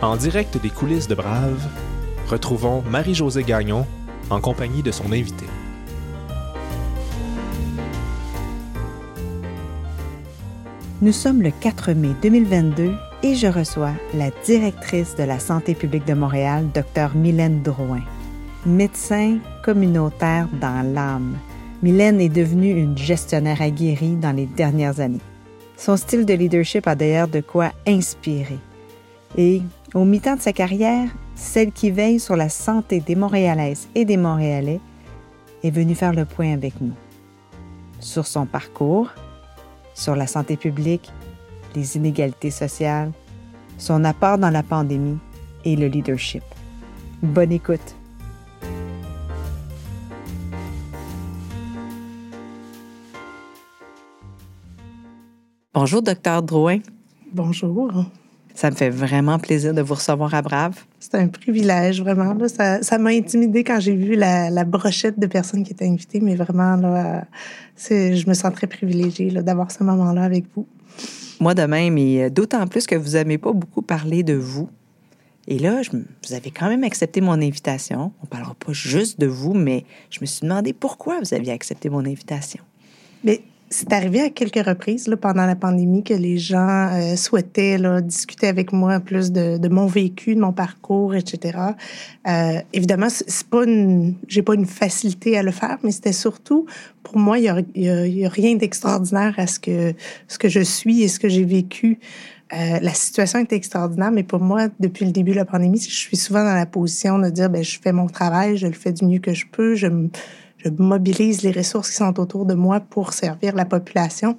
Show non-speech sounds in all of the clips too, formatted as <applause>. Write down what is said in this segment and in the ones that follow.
En direct des coulisses de Brave, retrouvons Marie-Josée Gagnon en compagnie de son invité. Nous sommes le 4 mai 2022 et je reçois la directrice de la santé publique de Montréal, Dr Mylène Drouin. Médecin communautaire dans l'âme, Mylène est devenue une gestionnaire aguerrie dans les dernières années. Son style de leadership a d'ailleurs de quoi inspirer. Et au mi-temps de sa carrière, celle qui veille sur la santé des Montréalaises et des Montréalais est venue faire le point avec nous sur son parcours, sur la santé publique, les inégalités sociales, son apport dans la pandémie et le leadership. Bonne écoute. Bonjour, docteur Drouin. Bonjour. Ça me fait vraiment plaisir de vous recevoir à Brave. C'est un privilège, vraiment. Ça, m'a intimidé quand j'ai vu la, brochette de personnes qui étaient invitées, mais vraiment, là, je me sens très privilégiée d'avoir ce moment-là avec vous. Moi de même, et d'autant plus que vous n'avez pas beaucoup parlé de vous. Et là, je, vous avez quand même accepté mon invitation. On ne parlera pas juste de vous, mais je me suis demandé pourquoi vous aviez accepté mon invitation. Mais c'est arrivé à quelques reprises là, pendant la pandémie que les gens euh, souhaitaient là, discuter avec moi plus de, de, mon vécu, de mon parcours, etc. Euh, évidemment, c'est pas j'ai pas une facilité à le faire, mais c'était surtout pour moi, il y a, y a, rien d'extraordinaire à ce que ce que je suis et ce que j'ai vécu. Euh, la situation est extraordinaire, mais pour moi, depuis le début de la pandémie, je suis souvent dans la position de dire, ben, je fais mon travail, je le fais du mieux que je peux, je me je mobilise les ressources qui sont autour de moi pour servir la population.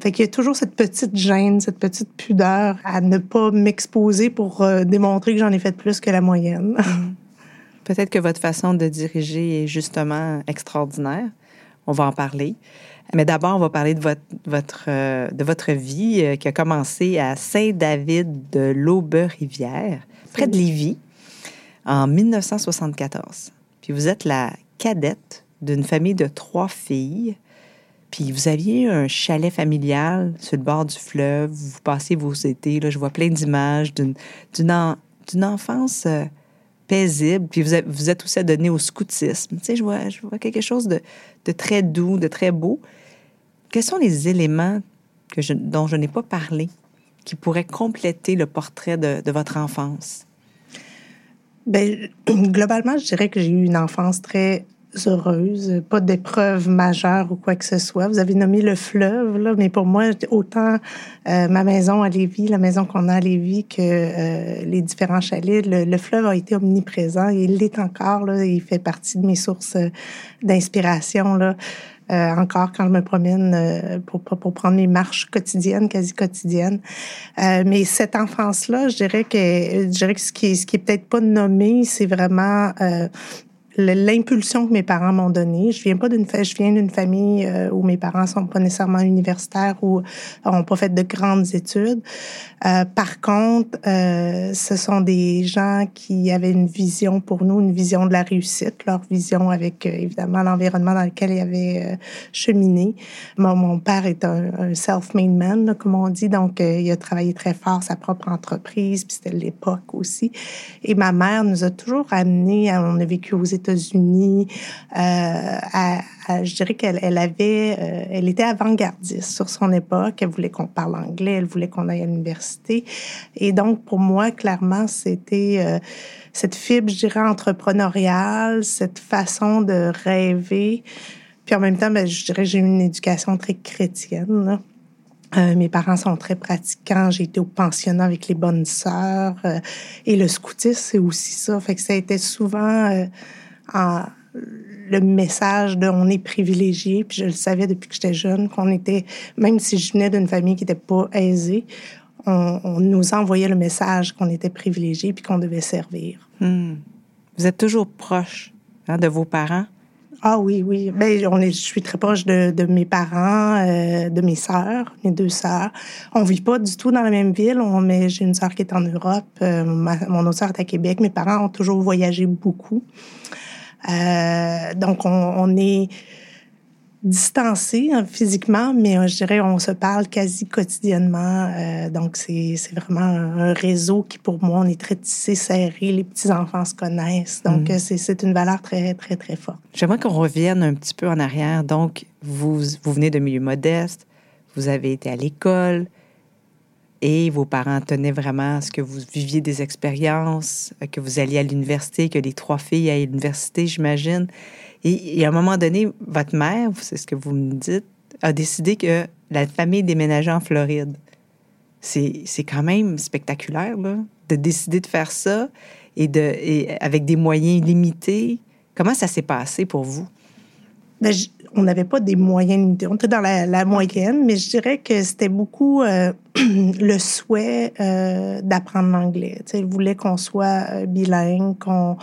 Fait qu'il y a toujours cette petite gêne, cette petite pudeur à ne pas m'exposer pour euh, démontrer que j'en ai fait plus que la moyenne. <laughs> Mm. Peut-être que votre façon de diriger est justement extraordinaire. On va en parler. Mais d'abord, on va parler de votre, votre, euh, de votre vie euh, qui a commencé à Saint-David de l'Aube-Rivière, près de Lévis, en 1974. Puis vous êtes la cadette d'une famille de trois filles. Puis vous aviez un chalet familial sur le bord du fleuve, vous passez vos étés, là, je vois plein d'images d'une, enfance euh, paisible. Puis vous vous êtes aussi donné au scoutisme. Tu sais, je vois, je vois quelque chose de, de, très doux, de très beau. Quels sont les éléments dont je n'ai pas parlé qui pourraient compléter le portrait de, de votre enfance? Bien, globalement, je dirais que j'ai eu une enfance très heureuse, pas d'épreuves majeures ou quoi que ce soit. Vous avez nommé le fleuve, là, mais pour moi, autant euh, ma maison à Lévis, la maison qu'on a à Lévis, que euh, les différents chalets, le, fleuve a été omniprésent il l'est encore. Là, il fait partie de mes sources euh, d'inspiration. Là. encore quand je me promène pour, prendre mes marches quotidiennes, quasi quotidiennes. mais cette enfance-là, je dirais que je dirais ce qui est, ce qui est peut-être pas nommé, c'est vraiment l'impulsion que mes parents m'ont donnée. Je viens pas d'une je viens d'une famille euh, où mes parents sont pas nécessairement universitaires ou ont pas fait de grandes études. Euh, par contre, euh, ce sont des gens qui avaient une vision pour nous, une vision de la réussite, leur vision avec évidemment l'environnement dans lequel ils avaient cheminé. Mon, mon, père est un, un self-made man, comme on dit, donc il a travaillé très fort sa propre entreprise, puis c'était l'époque aussi. Et ma mère nous a toujours amenés, on a vécu aux États unis euh, je dirais qu'elle elle avait, euh, elle était avant-gardiste sur son époque. Elle voulait qu'on parle anglais, elle voulait qu'on aille à l'université. Et donc, pour moi, clairement, c'était euh, cette fibre, je dirais, entrepreneuriale, cette façon de rêver. Puis en même temps, ben, je dirais, j'ai eu une éducation très chrétienne. mes parents sont très pratiquants. J'ai été au pensionnat avec les bonnes sœurs. et le scoutisme, c'est aussi ça. Fait que ça a été souvent le message de on est privilégié, puis je le savais depuis que j'étais jeune, qu'on était, même si je venais d'une famille qui n'était pas aisée, on, nous envoyait le message qu'on était privilégié puis qu'on devait servir. Hmm. Vous êtes toujours proche hein, de vos parents? Ah oui, oui. Ben, on est, je suis très proche de, de mes parents, euh, de mes sœurs, mes deux sœurs. On vit pas du tout dans la même ville. On, mais j'ai une sœur qui est en Europe. Euh, mon autre sœur est à Québec. Mes parents ont toujours voyagé beaucoup. Euh, donc, on, on, est distancé hein, physiquement, mais euh, je dirais on se parle quasi quotidiennement. Euh, donc, c'est vraiment un réseau qui, pour moi, on est très tissé, serré. Les petits-enfants se connaissent. Donc, mm. c'est une valeur très, très, très forte. J'aimerais qu'on revienne un petit peu en arrière. Donc, vous, vous venez de milieu modeste, vous avez été à l'école et vos parents tenaient vraiment à ce que vous viviez des expériences, que vous alliez à l'université, que les trois filles aillent à l'université, j'imagine. Et, à un moment donné, votre mère, c'est ce que vous me dites, a décidé que la famille déménageait en Floride. C'est quand même spectaculaire, là, de décider de faire ça et, de, et avec des moyens limités. Comment ça s'est passé pour vous? Ben, on n'avait pas des moyens limités. On était dans la, moyenne, mais je dirais que c'était beaucoup euh, <clears throat> le souhait euh, d'apprendre l'anglais. Tu sais, ils voulaient qu'on soit euh, bilingue, qu'on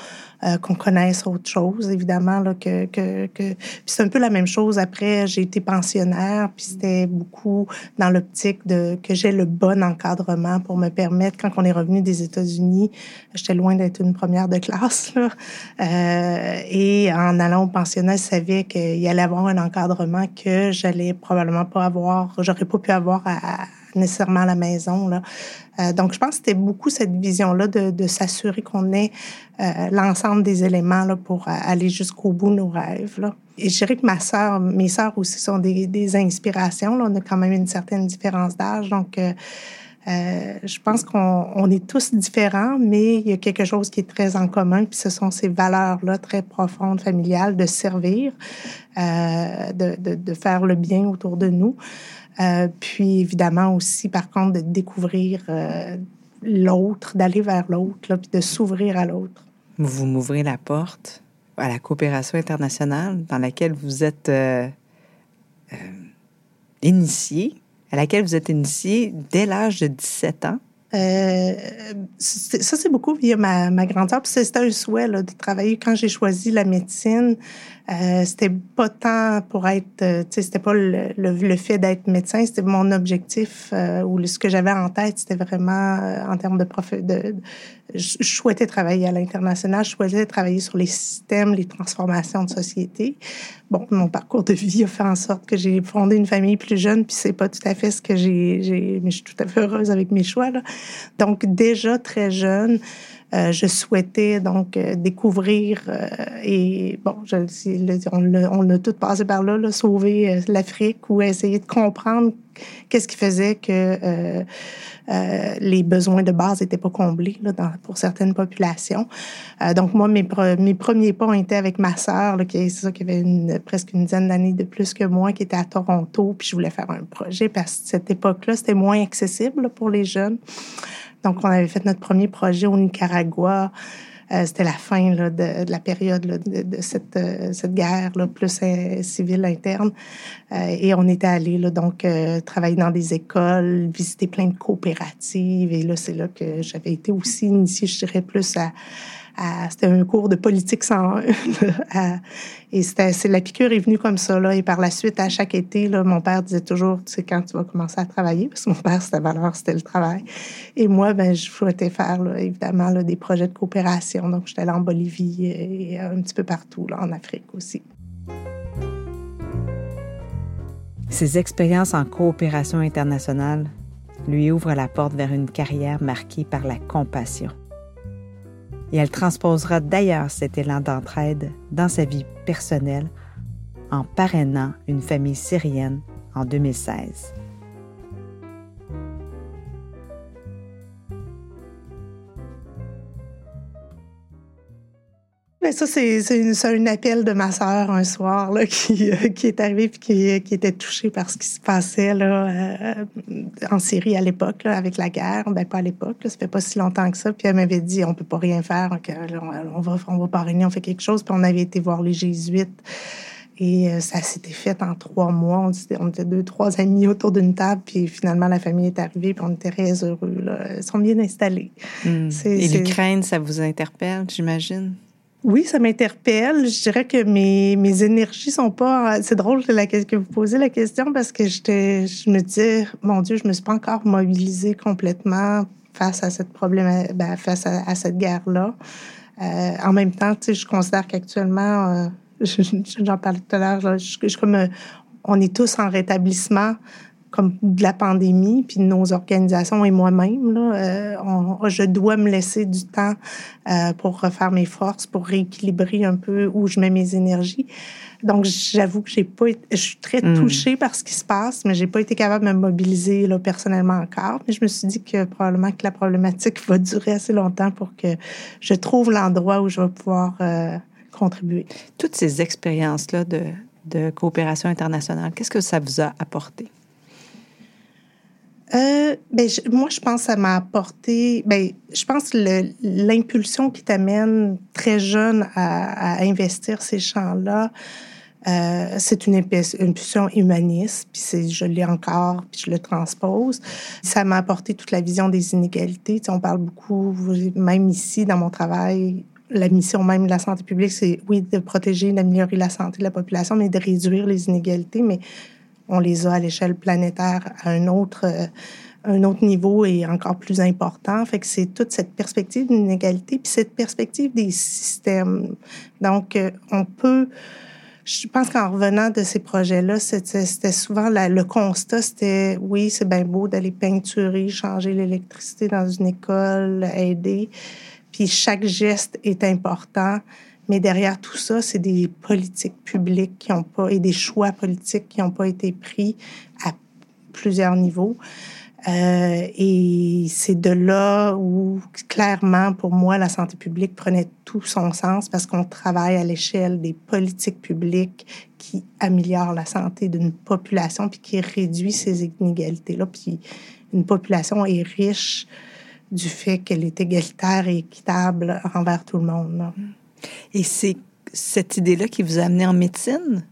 euh, qu'on connaisse autre chose, évidemment. Là, que, que, c'est un peu la même chose. Après, j'ai été pensionnaire, puis c'était beaucoup dans l'optique de que j'ai le bon encadrement pour me permettre, quand on est revenu des États-Unis, j'étais loin d'être une première de classe. Là, et en allant au pensionnat, je savais qu'il y allait avoir un encadrement que j'allais probablement pas avoir, j'aurais pas pu avoir nécessairement à la maison. Là. Euh, donc, je pense que c'était beaucoup cette vision-là de, s'assurer qu'on ait euh, l'ensemble des éléments là, pour aller jusqu'au bout de nos rêves. Et je dirais que ma sœur, mes sœurs aussi sont des, inspirations. On a quand même une certaine différence d'âge. Donc, euh, euh, je pense qu'on on est tous différents, mais il y a quelque chose qui est très en commun, puis ce sont ces valeurs-là très profondes, familiales, de servir, euh, de, faire le bien autour de nous. Euh, puis évidemment aussi, par contre, de découvrir l'autre, d'aller vers l'autre, puis de s'ouvrir à l'autre. Vous m'ouvrez la porte à la coopération internationale dans laquelle vous êtes initié, à laquelle vous êtes initié dès l'âge de 17 ans? ça, c'est beaucoup via ma, ma grande sœur. C'était un souhait de travailler. Quand j'ai choisi la médecine, euh, c'était pas tant pour être, euh, tu sais, c'était pas le, le, fait d'être médecin, c'était mon objectif euh, ou ce que j'avais en tête, c'était vraiment euh, en termes de, prof, de, je, souhaitais travailler à l'international, je souhaitais travailler sur les systèmes, les transformations de société. Bon, mon parcours de vie a fait en sorte que j'ai fondé une famille plus jeune, puis c'est pas tout à fait ce que j'ai, mais je suis tout à fait heureuse avec mes choix là. Donc déjà très jeune. Euh, je souhaitais donc euh, découvrir euh, et bon, je, on, on a tout passé par là, sauver l'Afrique ou essayer de comprendre qu'est-ce qui faisait que les besoins de base n'étaient pas comblés pour certaines populations. donc moi, mes, premiers pas ont été avec ma sœur, qui avait presque une dizaine d'années de plus que moi, qui était à Toronto, puis je voulais faire un projet parce que cette époque-là, c'était moins accessible pour les jeunes. Donc, on avait fait notre premier projet au Nicaragua. Euh, c'était la fin de, la période de, cette, euh, cette guerre plus euh, civile interne. Et on était allé donc travailler dans des écoles, visiter plein de coopératives. Et là, c'est là que j'avais été aussi initiée, je dirais, plus à, c'était un cours de politique sans <laughs> et c'était c'est la piqûre est venue comme ça là et par la suite à chaque été là mon père disait toujours tu sais quand tu vas commencer à travailler parce que mon père c'était valeur c'était le travail et moi ben je souhaitais faire évidemment des projets de coopération donc j'étais allée en Bolivie et un petit peu partout là en Afrique aussi. Ces expériences en coopération internationale lui ouvrent la porte vers une carrière marquée par la compassion et elle transposera d'ailleurs cet élan d'entraide dans sa vie personnelle en parrainant une famille syrienne en 2016. Ben, ça, c'est un appel de ma sœur un soir là, <laughs> qui, euh, qui est arrivé et qui, qui, était touchée par ce qui se passait là, euh, en Syrie à l'époque, avec la guerre. Ben, pas à l'époque, ça fait pas si longtemps que ça. Puis elle m'avait dit on peut pas rien faire, on, va, on va parrainer, on fait quelque chose. Puis on avait été voir les Jésuites. Et euh, ça s'était fait en trois mois. On était, deux, trois amis autour d'une table, puis finalement, la famille est arrivée, puis on était très heureux. Là. Ils sont bien installés. Hmm. Et l'Ukraine, ça vous interpelle, j'imagine? Oui, ça m'interpelle. Je dirais que mes, mes énergies sont pas. C'est drôle que vous posez la question parce que je me disais, mon Dieu, je me suis pas encore mobilisée complètement face à cette problème, ben, face à, cette guerre-là. Euh, en même temps, je considère qu'actuellement, euh, <laughs> j'en parlais tout à l'heure, comme on est tous en rétablissement comme de la pandémie, puis nos organisations et moi-même, euh, je dois me laisser du temps euh, pour refaire mes forces, pour rééquilibrer un peu où je mets mes énergies. Donc, j'avoue que j'ai pas, je suis très hmm. touchée par ce qui se passe, mais j'ai pas été capable de me mobiliser là, personnellement encore. Mais je me suis dit que probablement que la problématique va durer assez longtemps pour que je trouve l'endroit où je vais pouvoir euh, contribuer. Toutes ces expériences-là de, de coopération internationale, qu'est-ce que ça vous a apporté? Euh, ben, moi, je pense que ça m'a apporté. Ben, je pense que l'impulsion qui t'amène très jeune à, investir ces champs-là, euh, c'est une impulsion humaniste, puis je l'ai encore, puis je le transpose. Ça m'a apporté toute la vision des inégalités. On parle beaucoup, même ici, dans mon travail, la mission même de la santé publique, c'est, oui, de protéger, d'améliorer la santé de la population, mais de réduire les inégalités. Mais on les a à l'échelle planétaire à un autre, euh, un autre niveau et encore plus important. Fait que c'est toute cette perspective d'inégalité, puis cette perspective des systèmes. Donc, euh, on peut... Je pense qu'en revenant de ces projets-là, c'était souvent le constat, c'était oui, c'est bien beau d'aller peinturer, changer l'électricité dans une école, aider, puis chaque geste est important, mais derrière tout ça, c'est des politiques publiques qui ont pas et des choix politiques qui n'ont pas été pris à plusieurs niveaux. Euh, et c'est de là où, clairement, pour moi, la santé publique prenait tout son sens parce qu'on travaille à l'échelle des politiques publiques qui améliorent la santé d'une population puis qui réduit ces inégalités-là. Puis une population est riche du fait qu'elle est égalitaire et équitable envers tout le monde. Et c'est cette idée-là qui vous a amené en médecine?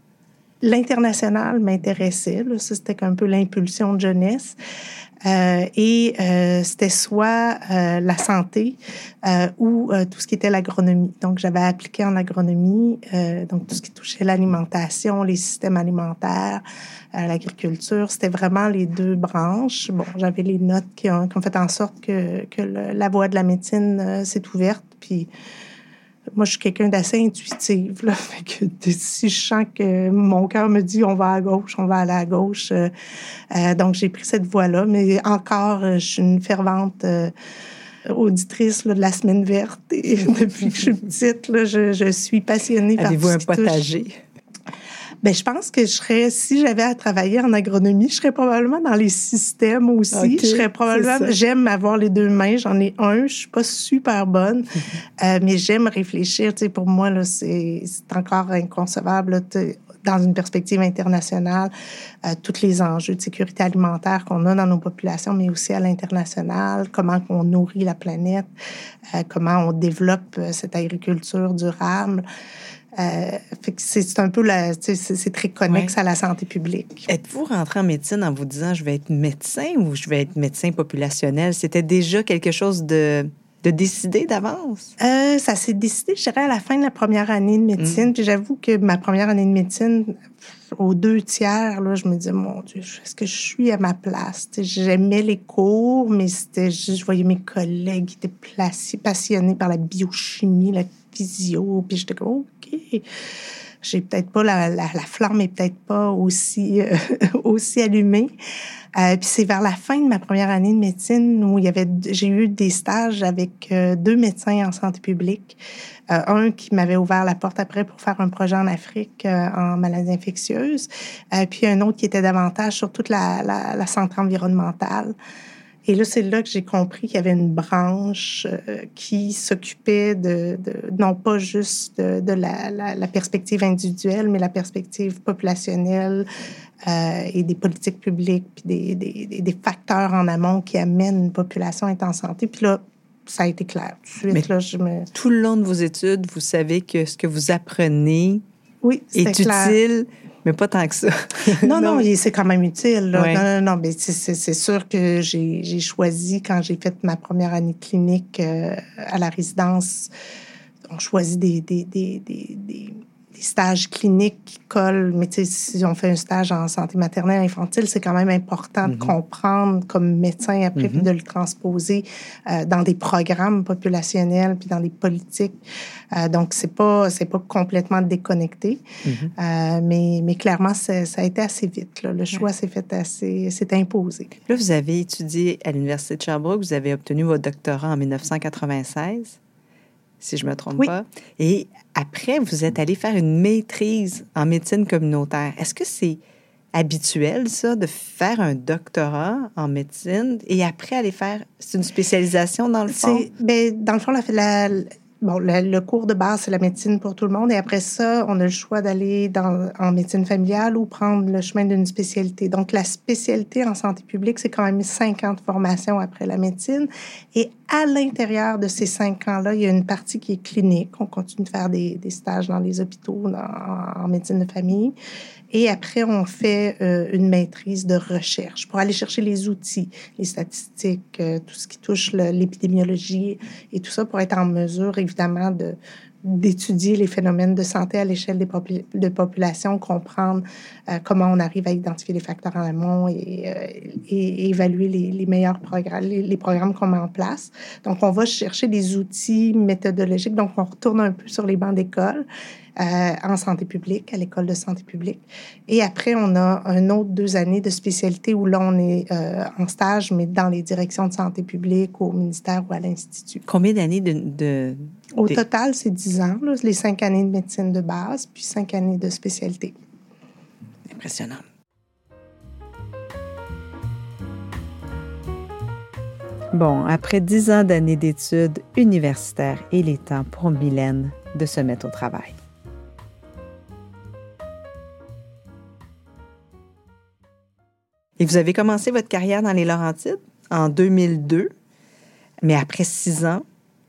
L'international m'intéressait. Ça, c'était un peu l'impulsion de jeunesse. Euh, et euh, c'était soit euh, la santé ou tout ce qui était l'agronomie. Donc, j'avais appliqué en agronomie, donc tout ce qui touchait l'alimentation, les systèmes alimentaires, l'agriculture. C'était vraiment les deux branches. Bon, j'avais les notes qui ont, fait en sorte que, la voie de la médecine s'est ouverte. Puis, moi, je suis quelqu'un d'assez intuitif. Là. <laughs> Fait que si je sens que mon cœur me dit on va à gauche, on va aller à gauche. Euh, euh, donc, j'ai pris cette voie-là. Mais encore, euh, je suis une fervente auditrice là, de la Semaine verte. Et <laughs> depuis que je suis petite, là, je, je suis passionnée par Avez-vous un potager? Ben, je pense que je serais, si j'avais à travailler en agronomie, je serais probablement dans les systèmes aussi. je serais probablement, j'aime avoir les deux mains. J'en ai un. Je suis pas super bonne, <laughs> euh, mais j'aime réfléchir. Tu sais, pour moi, là, c'est, encore inconcevable. dans une perspective internationale, euh, tous les enjeux de sécurité alimentaire qu'on a dans nos populations, mais aussi à l'international, comment on nourrit la planète, euh, comment on développe euh, cette agriculture durable. Euh, c'est un peu la, c'est très connexe à la santé publique. Êtes-vous rentré en médecine en vous disant je vais être médecin ou je vais être médecin populationnel? C'était déjà quelque chose de, de décidé d'avance? Euh, ça s'est décidé, je dirais, à la fin de la première année de médecine. Mm. Puis j'avoue que ma première année de médecine, aux deux tiers, là, je me disais, mon Dieu, est-ce que je suis à ma place? J'aimais les cours, mais c'était, je voyais mes collègues qui étaient passionnés par la biochimie, la physio, puis j'étais comme, J'ai peut-être pas, la, la, la, flamme est peut-être pas aussi, euh, <laughs> aussi allumée. Euh, puis c'est vers la fin de ma première année de médecine où il y avait, j'ai eu des stages avec euh, deux médecins en santé publique. Un qui m'avait ouvert la porte après pour faire un projet en Afrique en maladies infectieuses, puis un autre qui était davantage sur toute la, la, la santé environnementale. Et là, c'est là que j'ai compris qu'il y avait une branche euh, qui s'occupait de, de, non pas juste de, de la, la, la, perspective individuelle, mais la perspective populationnelle euh, et des politiques publiques, puis des, des, des, facteurs en amont qui amènent une population à être en santé. Puis là, ça a été clair. Tout, suite, là, je me... tout le long de vos études, vous savez que ce que vous apprenez oui, est, clair. utile mais pas tant que ça. <laughs> non, non, c'est quand même utile. Là. Non, non, non, mais c'est sûr que j'ai choisi, quand j'ai fait ma première année clinique euh, à la résidence, on choisit des, des, des, des, des stages cliniques qui collent. Mais si on fait un stage en santé maternelle infantile, c'est quand même important de mm-hmm. comprendre comme médecin après, puis mm-hmm. de le transposer euh, dans des programmes populationnels, puis dans des politiques. Euh, donc, c'est pas, c'est pas complètement déconnecté. Mm-hmm. Euh, mais, mais clairement, ça a été assez vite. Là. Le choix s'est fait assez, s'est imposé. Là, vous avez étudié à l'Université de Sherbrooke, vous avez obtenu votre doctorat en 1996 si je ne me trompe pas. Et après, vous êtes allé faire une maîtrise en médecine communautaire. Est-ce que c'est habituel, ça, de faire un doctorat en médecine et après aller faire... C'est une spécialisation dans le fond? Bien, dans le fond, la, la, bon, le, cours de base, c'est la médecine pour tout le monde. Et après ça, on a le choix d'aller en médecine familiale ou prendre le chemin d'une spécialité. Donc, la spécialité en santé publique, c'est quand même cinq ans de formation après la médecine. Et à l'intérieur de ces cinq ans-là, il y a une partie qui est clinique. On continue de faire des, des stages dans les hôpitaux en médecine de famille. Et après, on fait euh, une maîtrise de recherche pour aller chercher les outils, les statistiques, euh, tout ce qui touche l'épidémiologie et tout ça pour être en mesure, évidemment, de d'étudier les phénomènes de santé à l'échelle des de populations, comprendre euh, comment on arrive à identifier les facteurs en amont et, et, évaluer les, meilleurs programmes, les, programmes qu'on met en place. Donc, on va chercher des outils méthodologiques. Donc, on retourne un peu sur les bancs d'école euh, en santé publique, à l'école de santé publique. Et après, on a un autre deux années de spécialité où là, on est euh, en stage, mais dans les directions de santé publique, au ministère ou à l'Institut. Combien d'années de... Au total, c'est dix ans, les cinq années de médecine de base, puis cinq années de spécialité. Impressionnant. Bon, après dix ans d'années d'études universitaires, il est temps pour Mylène de se mettre au travail. Et vous avez commencé votre carrière dans les Laurentides en 2002, mais après six ans,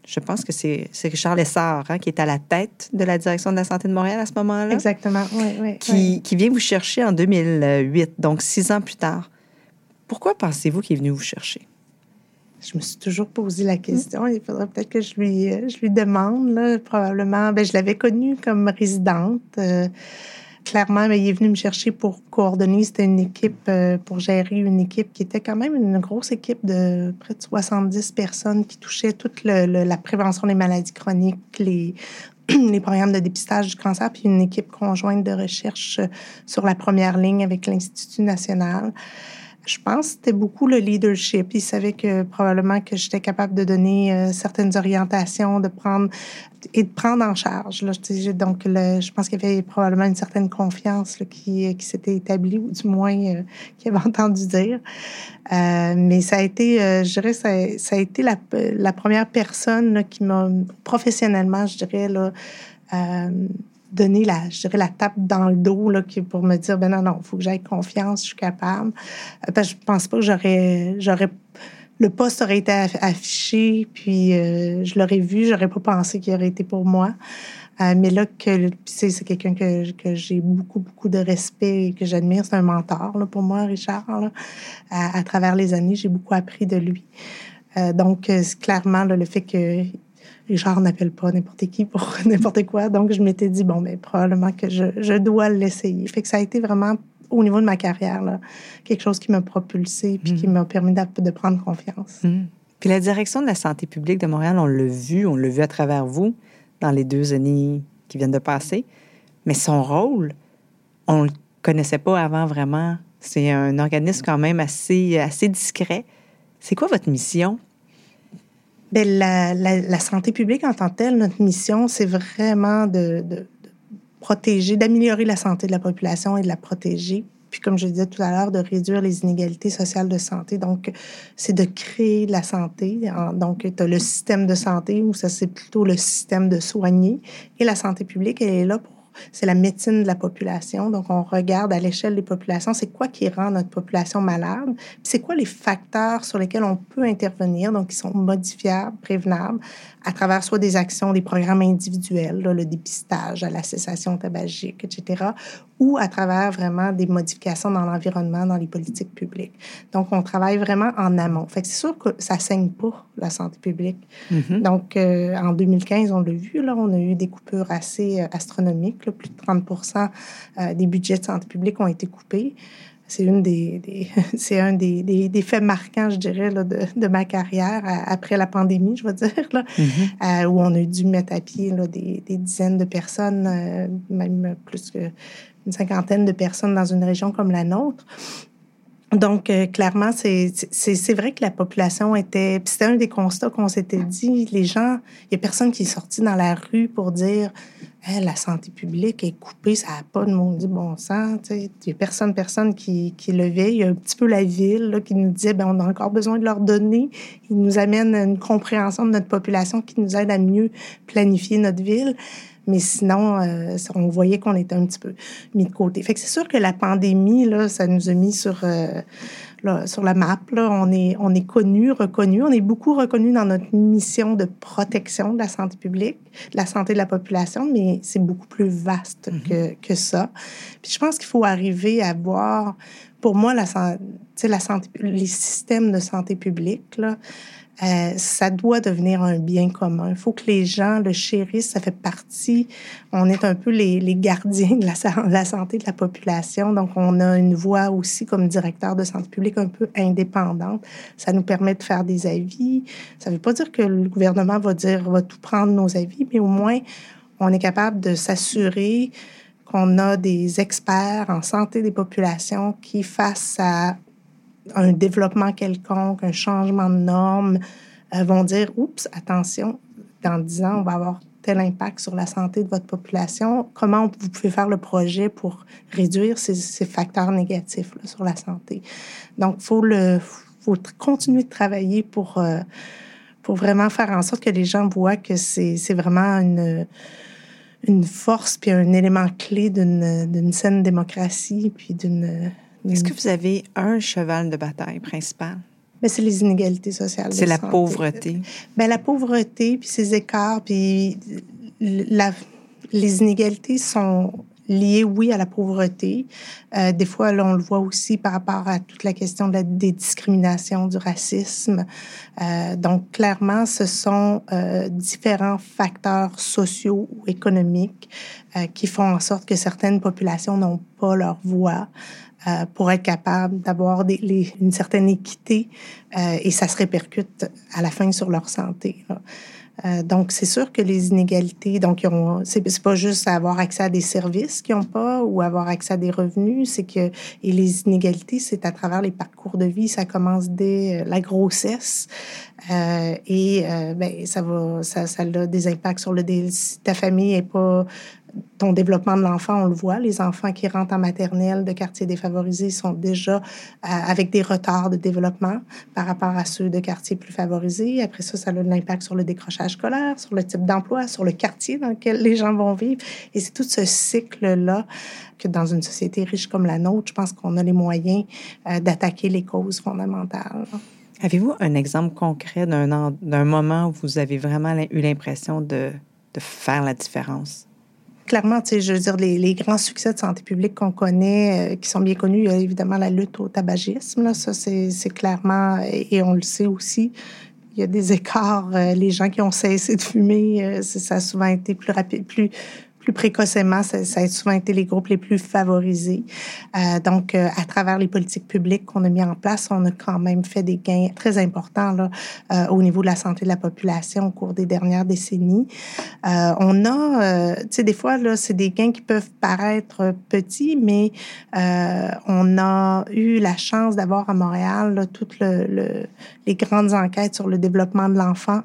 je pense que c'est Richard Lessard hein, qui est à la tête de la direction de la santé de Montréal à ce moment-là. Exactement, oui, oui. Qui, qui, vient vous chercher en 2008, donc six ans plus tard. Pourquoi pensez-vous qu'il est venu vous chercher? Je me suis toujours posé la question. Il faudrait peut-être que je lui, je lui demande, là, probablement. Bien, je l'avais connu comme résidente. Euh, clairement, il est venu me chercher pour coordonner. C'était une équipe, euh, pour gérer une équipe qui était quand même une grosse équipe de près de 70 personnes qui touchait toute la prévention des maladies chroniques, les, <clears throat> les programmes de dépistage du cancer, puis une équipe conjointe de recherche sur la première ligne avec l'Institut national. Je pense que c'était beaucoup le leadership. Il savait que probablement que j'étais capable de donner euh, certaines orientations, de prendre et de prendre en charge. Là. Donc, je pense qu'il y avait probablement une certaine confiance qui, qui s'était établie, ou du moins euh, <laughs> qui avait entendu dire. Euh, mais ça a été, euh, je dirais, ça, a été la, la première personne qui m'a, professionnellement, je dirais, là, donné la, je dirais, la tape dans le dos là, pour me dire, ben non, non, il faut que j'aille confiance, je suis capable. Euh, parce que je pense pas que j'aurais, j'aurais le poste aurait été affiché, puis euh, je l'aurais vu, j'aurais pas pensé qu'il aurait été pour moi. Euh, mais là, que c'est quelqu'un que, que j'ai beaucoup, beaucoup de respect et que j'admire. C'est un mentor pour moi, Richard. À, travers les années, j'ai beaucoup appris de lui. Donc, c'est clairement le fait que Richard n'appelle pas n'importe qui pour <laughs> n'importe quoi. Donc, je m'étais dit, bon, mais probablement que je, je dois l'essayer. Fait que ça a été vraiment au niveau de ma carrière, là, quelque chose qui m'a propulsé puis qui hmm. m'a permis de, prendre confiance. Hmm. Puis la direction de la santé publique de Montréal, on l'a vu, on l'a vu à travers vous dans les deux années qui viennent de passer. Mais son rôle, on ne le connaissait pas avant vraiment. C'est un organisme quand même assez, assez discret. C'est quoi votre mission? Bien, la, santé publique en tant que telle, notre mission, c'est vraiment de, protéger, d'améliorer la santé de la population et de la protéger. Puis, comme je disais tout à l'heure, de réduire les inégalités sociales de santé. Donc, c'est de créer la santé. Donc, tu as le système de santé, ou ça, c'est plutôt le système de soigner. Et la santé publique, elle est là pour c'est la médecine de la population. Donc, on regarde à l'échelle des populations, c'est quoi qui rend notre population malade, c'est quoi les facteurs sur lesquels on peut intervenir, donc qui sont modifiables, prévenables, à travers soit des actions, des programmes individuels, le dépistage à la cessation tabagique, etc., ou à travers vraiment des modifications dans l'environnement, dans les politiques publiques. Donc, on travaille vraiment en amont. Fait que c'est sûr que ça saigne pas la santé publique. Mm-hmm. Donc, euh, en 2015, on l'a vu, là, on a eu des coupures assez euh, astronomiques. Plus de 30% euh, des budgets de santé publique ont été coupés c'est une des, <laughs> c'est un des, des, faits marquants, je dirais, là, de, de, ma carrière après la pandémie, je veux <laughs> dire, là, mm-hmm. où on a dû mettre à pied là, des, des dizaines de personnes, même plus que une cinquantaine de personnes dans une région comme la nôtre. Donc, euh, clairement, c'est vrai que la population était... C'était un des constats qu'on s'était dit. Les gens... Il n'y a personne qui est sorti dans la rue pour dire la santé publique est coupée, ça n'a pas de maudit bon sens. Il n'y a personne, personne qui, qui levait. Il y a un petit peu la ville qui nous disait ben, on a encore besoin de leur donner. Ils nous amènent une compréhension de notre population qui nous aide à mieux planifier notre ville. Mais sinon, euh, on voyait qu'on était un petit peu mis de côté. Fait que c'est sûr que la pandémie, là, ça nous a mis sur, euh, sur la map. Là. On est, on est connu, reconnu. On est beaucoup reconnu dans notre mission de protection de la santé publique, de la santé de la population, mais c'est beaucoup plus vaste mm-hmm. que, que ça. Puis je pense qu'il faut arriver à voir, pour moi, la, la santé, les systèmes de santé publique, là, euh, ça doit devenir un bien commun. Il faut que les gens le chérissent. Ça fait partie. On est un peu les, gardiens de la, la, santé de la population. Donc, on a une voix aussi comme directeur de santé publique un peu indépendante. Ça nous permet de faire des avis. Ça ne veut pas dire que le gouvernement va dire va tout prendre nos avis, mais au moins on est capable de s'assurer qu'on a des experts en santé des populations qui, face à un développement quelconque, un changement de normes, euh, vont dire Oups, attention, dans 10 ans, on va avoir tel impact sur la santé de votre population. Comment vous pouvez faire le projet pour réduire ces, facteurs négatifs sur la santé? Donc, il faut, faut continuer de travailler pour, euh, pour vraiment faire en sorte que les gens voient que c'est vraiment une une force puis un élément clé d'une saine démocratie puis d'une est-ce que vous avez un cheval de bataille principal? Mais c'est les inégalités sociales. C'est la pauvreté. Ben, la pauvreté, puis ces écarts, puis la, les inégalités sont liées, oui, à la pauvreté. Euh, des fois, là, on le voit aussi par rapport à toute la question de la, des discriminations, du racisme. Euh, donc, clairement, ce sont euh, différents facteurs sociaux ou économiques qui font en sorte que certaines populations n'ont pas leur voix. Euh, pour être capable d'avoir une certaine équité euh, et ça se répercute à la fin sur leur santé. Euh, donc, c'est sûr que les inégalités, donc, c'est pas juste avoir accès à des services qu'ils n'ont pas ou avoir accès à des revenus, c'est que, et les inégalités, c'est à travers les parcours de vie, ça commence dès la grossesse et ben, ça va, ça, ça a des impacts sur le, si ta famille est pas ton développement de l'enfant, on le voit, les enfants qui rentrent en maternelle de quartiers défavorisés sont déjà euh, avec des retards de développement par rapport à ceux de quartiers plus favorisés. Après ça, ça a de l'impact sur le décrochage scolaire, sur le type d'emploi, sur le quartier dans lequel les gens vont vivre. Et c'est tout ce cycle-là que dans une société riche comme la nôtre, je pense qu'on a les moyens euh, d'attaquer les causes fondamentales. Avez-vous un exemple concret d'un moment où vous avez vraiment eu l'impression de, de faire la différence? Clairement, tu sais, je veux dire, les, les, grands succès de santé publique qu'on connaît, euh, qui sont bien connus, il y a évidemment la lutte au tabagisme. Là, ça, c'est clairement, et, on le sait aussi, il y a des écarts. Euh, les gens qui ont cessé de fumer, euh, ça a souvent été plus rapide, plus plus précocement, ça, a souvent été les groupes les plus favorisés. Euh, donc, euh, à travers les politiques publiques qu'on a mis en place, on a quand même fait des gains très importants euh, au niveau de la santé de la population au cours des dernières décennies. On a, tu sais, des fois, là, c'est des gains qui peuvent paraître petits, mais on a eu la chance d'avoir à Montréal là, toutes le, le, les grandes enquêtes sur le développement de l'enfant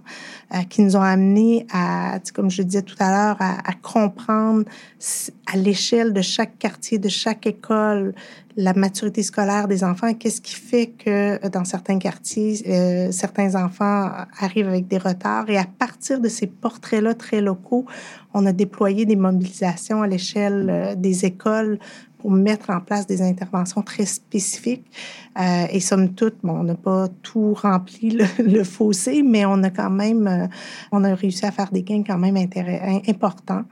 qui nous ont amené à, comme je disais tout à l'heure, à comprendre à l'échelle de chaque quartier, de chaque école, la maturité scolaire des enfants. Qu'est-ce qui fait que dans certains quartiers, euh, certains enfants arrivent avec des retards? Et à partir de ces portraits-là très locaux, on a déployé des mobilisations à l'échelle euh, des écoles pour mettre en place des interventions très spécifiques. Euh, et somme toute, bon, on n'a pas tout rempli le, <laughs> fossé, mais on a quand même, euh, on a réussi à faire des gains quand même importants.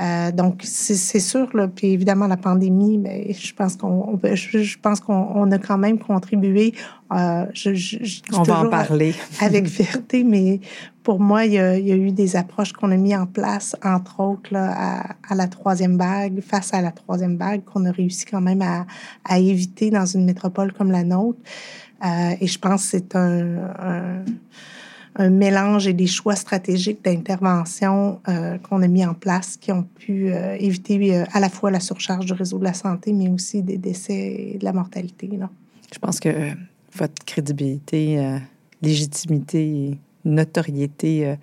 Euh, donc, c'est sûr, là, puis évidemment, la pandémie, mais je pense qu'on je, pense qu'on a quand même contribué. Je, on va en parler. avec fierté, mais pour moi, il y a, eu des approches qu'on a mis en place, entre autres, à, la troisième vague, face à la troisième vague, qu'on a réussi quand même à, éviter dans une métropole comme la nôtre. Euh, et je pense que c'est un, mélange et des choix stratégiques d'intervention euh, qu'on a mis en place qui ont pu euh, éviter à la fois la surcharge du réseau de la santé, mais aussi des décès et de la mortalité. Je pense que votre crédibilité, légitimité, notoriété,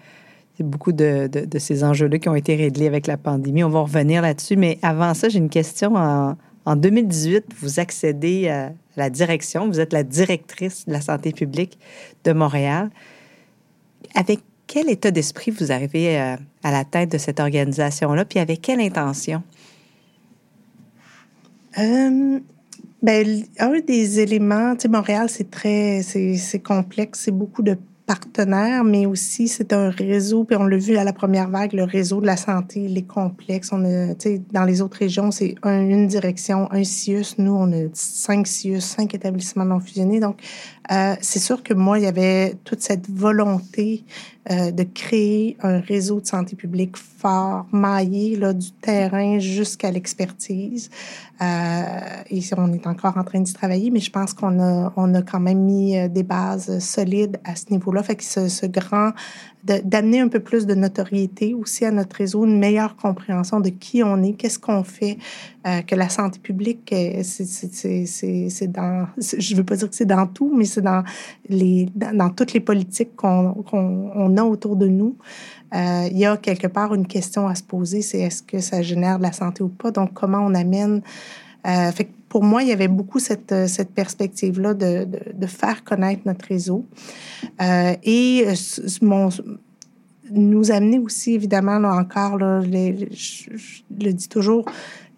c'est beaucoup de, ces enjeux-là qui ont été réglés avec la pandémie. On va revenir là-dessus, mais avant ça, j'ai une question en, en 2018, vous accédez à la direction, vous êtes la directrice de la santé publique de Montréal. Avec quel état d'esprit vous arrivez à, la tête de cette organisation-là, puis avec quelle intention? Euh, ben, un des éléments, tu sais, Montréal, c'est très, c'est complexe, c'est beaucoup de partenaires, mais aussi c'est un réseau, puis on l'a vu à la première vague, le réseau de la santé, les complexes. On a, dans les autres régions, c'est une direction, un CIUS. Nous, on a cinq CIUS, cinq établissements non fusionnés. Donc, euh, c'est sûr que moi, il y avait toute cette volonté euh, de créer un réseau de santé publique fort, maillé, là, du terrain jusqu'à l'expertise. Euh, et on est encore en train d'y travailler, mais je pense qu'on a, on a quand même mis euh, des bases solides à ce niveau-là. Fait que ce, ce grand d'amener un peu plus de notoriété aussi à notre réseau, une meilleure compréhension de qui on est, qu'est-ce qu'on fait, euh, que la santé publique, c'est dans, je veux pas dire que c'est dans tout, mais c'est dans les, dans, toutes les politiques qu'on qu'on on a autour de nous. Euh, il y a quelque part une question à se poser, c'est est-ce que ça génère de la santé ou pas? Donc, comment on amène... Euh, fait pour moi, il y avait beaucoup cette, cette perspective-là de, de, de, faire connaître notre réseau. Euh, et mon, nous amener aussi, évidemment, là encore, là, je, je, le dis toujours,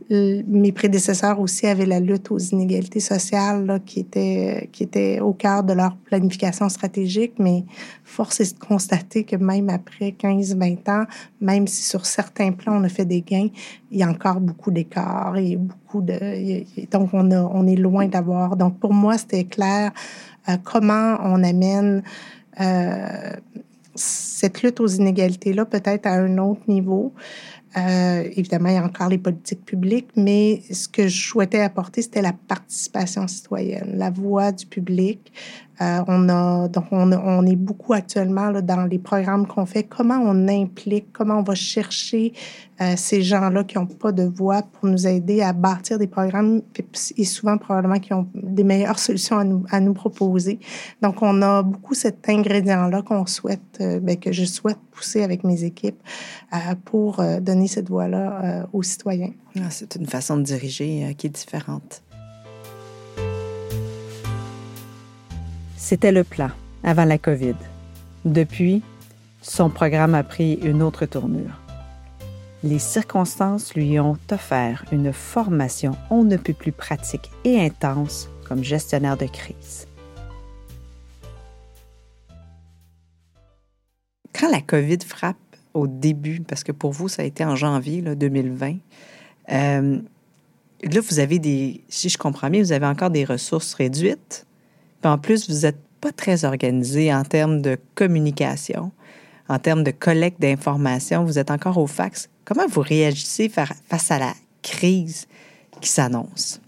mes prédécesseurs aussi avaient la lutte aux inégalités sociales là, qui, était, qui était au cœur de leur planification stratégique, mais force est de constater que même après 15-20 ans, même si sur certains plans on a fait des gains, il y a encore beaucoup d'écarts et beaucoup de... Donc on, a, on est loin d'avoir. Donc pour moi, c'était clair euh, comment on amène... Euh, cette lutte aux inégalités-là peut-être à un autre niveau. Euh, évidemment, il y a encore les politiques publiques, mais ce que je souhaitais apporter, c'était la participation citoyenne, la voix du public, euh, on a donc on, on, est beaucoup actuellement là, dans les programmes qu'on fait. Comment on implique, comment on va chercher euh, ces gens-là qui n'ont pas de voix pour nous aider à bâtir des programmes et souvent probablement qui ont des meilleures <laughs> solutions à nous, à nous proposer. Donc on a beaucoup cet ingrédient-là qu'on souhaite, euh, ben, que je souhaite pousser avec mes équipes pour donner cette voix-là aux citoyens. Ah, c'est une façon de diriger qui est différente. C'était le plan avant la COVID. Depuis, son programme a pris une autre tournure. Les circonstances lui ont offert une formation on ne peut plus pratique et intense comme gestionnaire de crise. Quand la COVID frappe au début, parce que pour vous, ça a été en janvier là, 2020, euh, là, vous avez des, si je comprends bien, vous avez encore des ressources réduites en plus, vous n'êtes pas très organisé en termes de communication, en termes de collecte d'informations. Vous êtes encore au fax. Comment vous réagissez face à la crise qui s'annonce?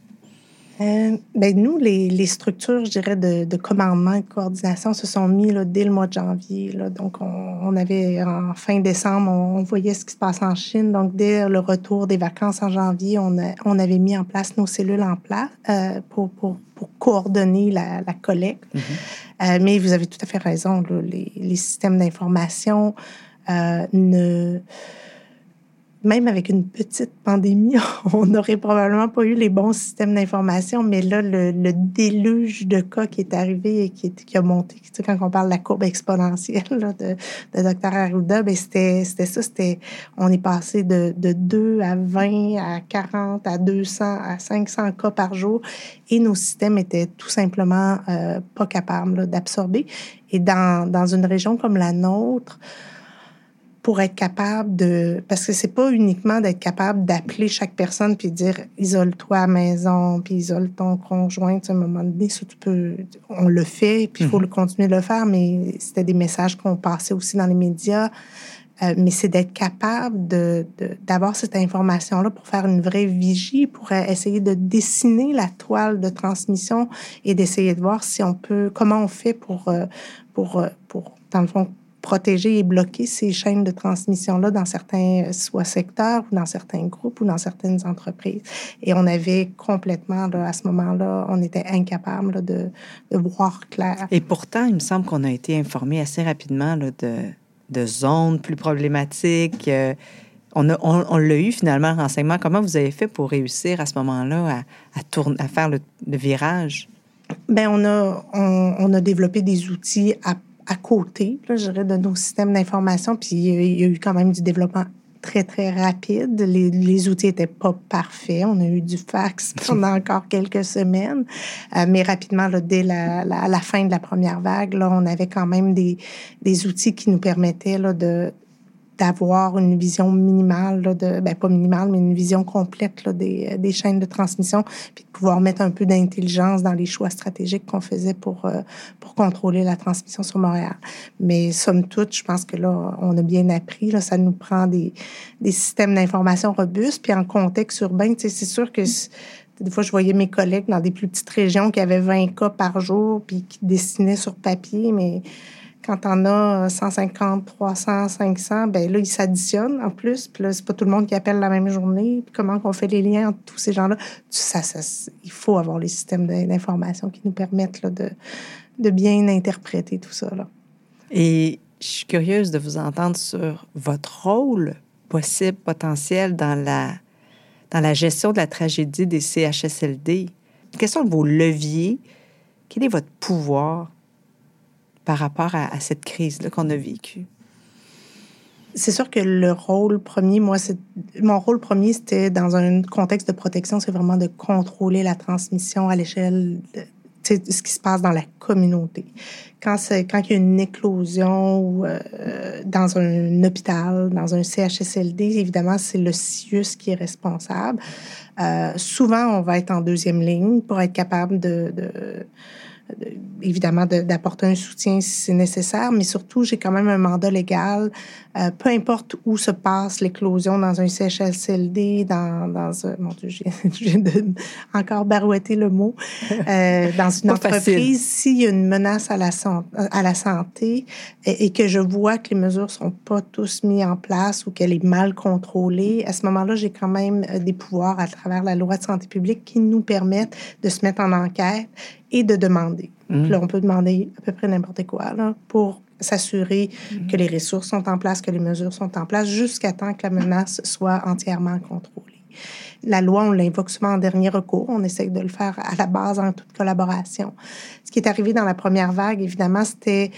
Euh, ben nous, les, structures, je dirais, de, de, commandement et de coordination se sont mis dès le mois de janvier. Donc, on, avait, en fin décembre, on, voyait ce qui se passe en Chine. Donc, dès le retour des vacances en janvier, on, avait mis en place nos cellules en place euh, pour, pour, coordonner la, la collecte. Mm -hmm. euh, mais vous avez tout à fait raison, là, les, les systèmes d'information euh, ne même avec une petite pandémie, <laughs> on n'aurait probablement pas eu les bons systèmes d'information, mais là, le, déluge de cas qui est arrivé et qui, a monté, tu sais, quand on parle de la courbe exponentielle de, de Dr. Arruda, ben c'était ça, c'était, on est passé de, de 2 à 20, à 40, à 200, à 500 cas par jour, et nos systèmes étaient tout simplement euh, pas capables d'absorber. Et dans une région comme la nôtre, pour être capable de parce que c'est pas uniquement d'être capable d'appeler chaque personne puis dire isole-toi à la maison puis isole ton conjoint à un moment donné ça tu peux on le fait puis il faut mhm. le continuer de le faire mais c'était des messages qu'on passait aussi dans les médias euh, mais c'est d'être capable de, d'avoir cette information-là pour faire une vraie vigie, pour essayer de dessiner la toile de transmission et d'essayer de voir si on peut, comment on fait pour, euh, pour, euh, pour dans le fond, protéger et bloquer ces chaînes de transmission-là dans certains soit secteurs ou dans certains groupes ou dans certaines entreprises. Et on avait complètement, là, à ce moment-là, on était incapable de, de, voir clair. Et pourtant, il me semble qu'on a été informé assez rapidement là, de de zones plus problématiques. Euh, on, on, l'a eu finalement, le renseignement. Comment vous avez fait pour réussir à ce moment-là à, tourner, à faire le, virage? Bien, on a, on, a développé des outils à, à côté, là, je dirais, de nos systèmes d'information. Puis il y a eu quand même du développement très, très rapide. Les, les outils n'étaient pas parfaits. On a eu du fax <laughs> pendant encore quelques semaines. Euh, mais rapidement, là, dès la, la, la, fin de la première vague, là, on avait quand même des, des outils qui nous permettaient là, de d'avoir une vision minimale, là, de, ben pas minimale, mais une vision complète là, des, des, chaînes de transmission, puis de pouvoir mettre un peu d'intelligence dans les choix stratégiques qu'on faisait pour, euh, pour contrôler la transmission sur Montréal. Mais somme toute, je pense que là, on a bien appris. Là, ça nous prend des, des systèmes d'information robustes, puis en contexte urbain, c'est sûr que des fois, je voyais mes collègues dans des plus petites régions qui avaient 20 cas par jour, puis qui dessinaient sur papier, mais quand on a 150, 300, 500, ben là, ils s'additionnent en plus. Puis là, c'est pas tout le monde qui appelle la même journée. Puis comment on fait les liens entre tous ces gens-là? Ça, ça, il faut avoir les systèmes d'information qui nous permettent là, de, de bien interpréter tout ça. Là. Et je suis curieuse de vous entendre sur votre rôle possible, potentiel dans la, dans la gestion de la tragédie des CHSLD. Quels sont vos leviers? Quel est votre pouvoir? Par rapport à, cette crise-là qu'on a vécue? C'est sûr que le rôle premier, moi, mon rôle premier, c'était dans un contexte de protection, c'est vraiment de contrôler la transmission à l'échelle de ce qui se passe dans la communauté. Quand, quand il y a une éclosion euh, dans un hôpital, dans un CHSLD, évidemment, c'est le CIUS qui est responsable. Euh, souvent, on va être en deuxième ligne pour être capable de évidemment d'apporter un soutien si c'est nécessaire, mais surtout, j'ai quand même un mandat légal. Euh, peu importe où se passe l'éclosion, dans un CHSLD, dans, dans un, mon Dieu, j'ai <laughs> encore barouetter le mot, euh, dans une entreprise, s'il y a une menace à la, à la santé et, et, que je vois que les mesures sont pas tous mises en place ou qu'elle est mal contrôlée, à ce moment-là, j'ai quand même euh, des pouvoirs à travers la loi de santé publique qui nous permettent de se mettre en enquête et de demander. Mmh. là, on peut demander à peu près n'importe quoi là, pour s'assurer mmh. que les ressources sont en place, que les mesures sont en place, jusqu'à temps que la menace soit entièrement contrôlée. La loi, on l'invoque souvent en dernier recours. On essaye de le faire à la base en toute collaboration. Ce qui est arrivé dans la première vague, évidemment, c'était,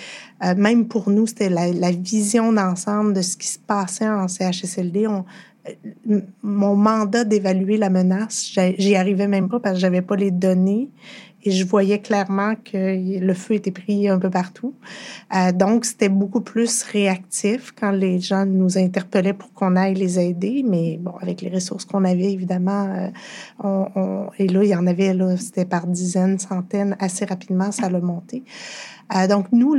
euh, même pour nous, c'était la, la vision d'ensemble de ce qui se passait en CHSLD. On, mon mandat d'évaluer la menace, j'y arrivais même pas parce que j'avais pas les données et je voyais clairement que le feu était pris un peu partout. Euh, donc, c'était beaucoup plus réactif quand les gens nous interpellaient pour qu'on aille les aider. Mais bon, avec les ressources qu'on avait, évidemment, euh, et là, il y en avait, là, c'était par dizaines, centaines, assez rapidement, ça l'a monté. Euh, donc, nous,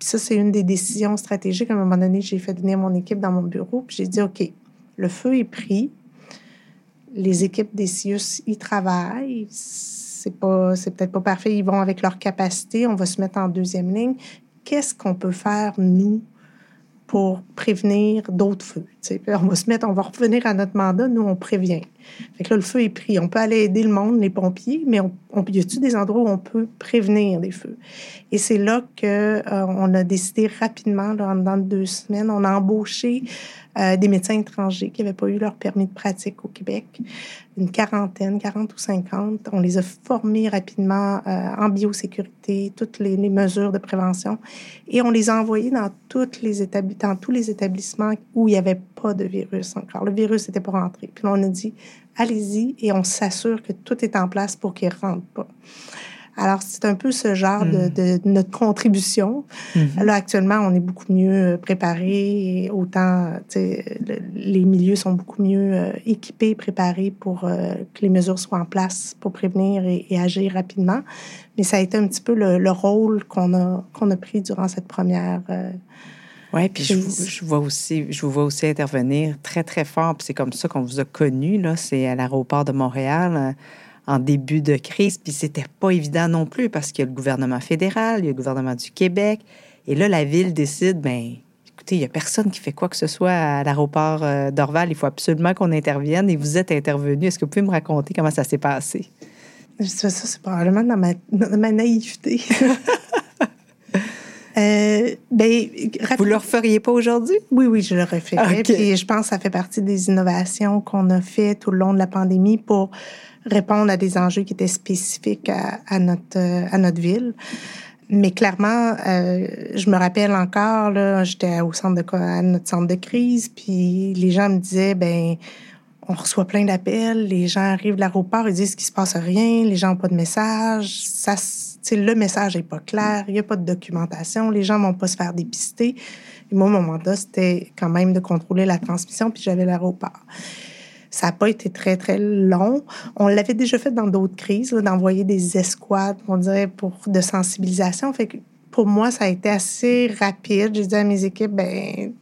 ça, c'est une des décisions stratégiques. À un moment donné, j'ai fait venir mon équipe dans mon bureau, puis j'ai dit, OK, le feu est pris. Les équipes des CIUS y travaillent c'est pas, peut-être pas parfait. Ils vont avec leur capacité. On va se mettre en deuxième ligne. Qu'est-ce qu'on peut faire, nous, pour prévenir d'autres feux? On va se mettre, on va revenir à notre mandat. Nous, on prévient. Là, le feu est pris. On peut aller aider le monde, les pompiers, mais on, on y a-t-il des endroits où on peut prévenir des feux? Et c'est là que euh, a décidé rapidement, là, dans deux semaines, on a embauché euh, des médecins étrangers qui n'avaient pas eu leur permis de pratique au Québec, une quarantaine, 40 ou 50. On les a formés rapidement euh, en biosécurité, toutes les, mesures de prévention, et on les a envoyés dans, dans tous les établissements où il n'y avait pas de virus encore. Le virus n'était pas rentré. Puis là, on a dit, allez-y, et on s'assure que tout est en place pour qu'il ne rentre pas. Alors, c'est un peu ce genre de, de, notre contribution. Mhm. Là, actuellement, on est beaucoup mieux préparé. Autant, le- les milieux sont beaucoup mieux euh, équipés, préparés pour euh, que les mesures soient en place pour prévenir et, et agir rapidement. Mais ça a été un petit peu le, le rôle qu'on a, qu'on a pris durant cette première. euh, Oui, puis je, vois aussi, je vous vois aussi intervenir très, très fort. Puis c'est comme ça qu'on vous a connu, là. C'est à l'aéroport de Montréal euh, en début de crise. Puis c'était pas évident non plus parce qu'il y a le gouvernement fédéral, il y a le gouvernement du Québec. Et là, la ville décide, ben écoutez, il y a personne qui fait quoi que ce soit à l'aéroport euh, d'Orval. Il faut absolument qu'on intervienne. Et vous êtes intervenu. Est-ce que vous pouvez me raconter comment ça s'est passé? Je sais, ça, c'est probablement dans ma, dans ma naïveté. <laughs> euh, ben, Vous le referiez pas aujourd'hui? Oui, oui, je le referai. Ok. Puis je pense que ça fait partie des innovations qu'on a fait tout le long de la pandémie pour répondre à des enjeux qui étaient spécifiques à, à notre, euh, à notre ville. Mais clairement, euh, je me rappelle encore, là, j'étais au centre de, à notre centre de crise, puis les gens me disaient, ben, on reçoit plein d'appels, les gens arrivent de l'aéroport, ils disent qu'il se passe rien, les gens n'ont pas de message, ça, le message n'est pas clair, il n'y a pas de documentation, les gens ne vont pas se faire dépister. Et moi, mon mandat, c'était quand même de contrôler la transmission, puis j'avais l'aéroport. Ça n'a pas été très, très long. On l'avait déjà fait dans d'autres crises, d'envoyer des escouades, on dirait, pour de sensibilisation. Fait pour moi, ça a été assez rapide. J'ai dit à mes équipes, ben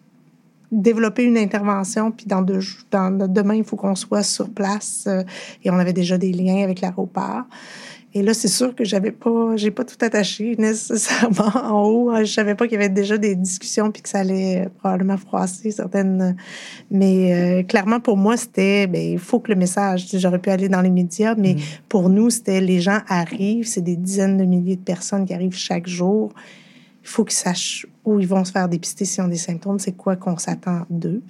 développer une intervention, puis dans, deux, dans demain, il faut qu'on soit sur place. euh, et on avait déjà des liens avec l'aéroport. Et là, c'est sûr que j'avais pas, j'ai pas tout attaché nécessairement <laughs> en haut. Je savais pas qu'il y avait déjà des discussions puis que ça allait probablement froisser certaines. Mais euh, clairement, pour moi, c'était, ben, il faut que le message, j'aurais pu aller dans les médias, mais pour nous, c'était les gens arrivent, c'est des dizaines de milliers de personnes qui arrivent chaque jour. Il faut qu'ils sachent où ils vont se faire dépister s'ils ont des symptômes, c'est quoi qu'on s'attend d'eux.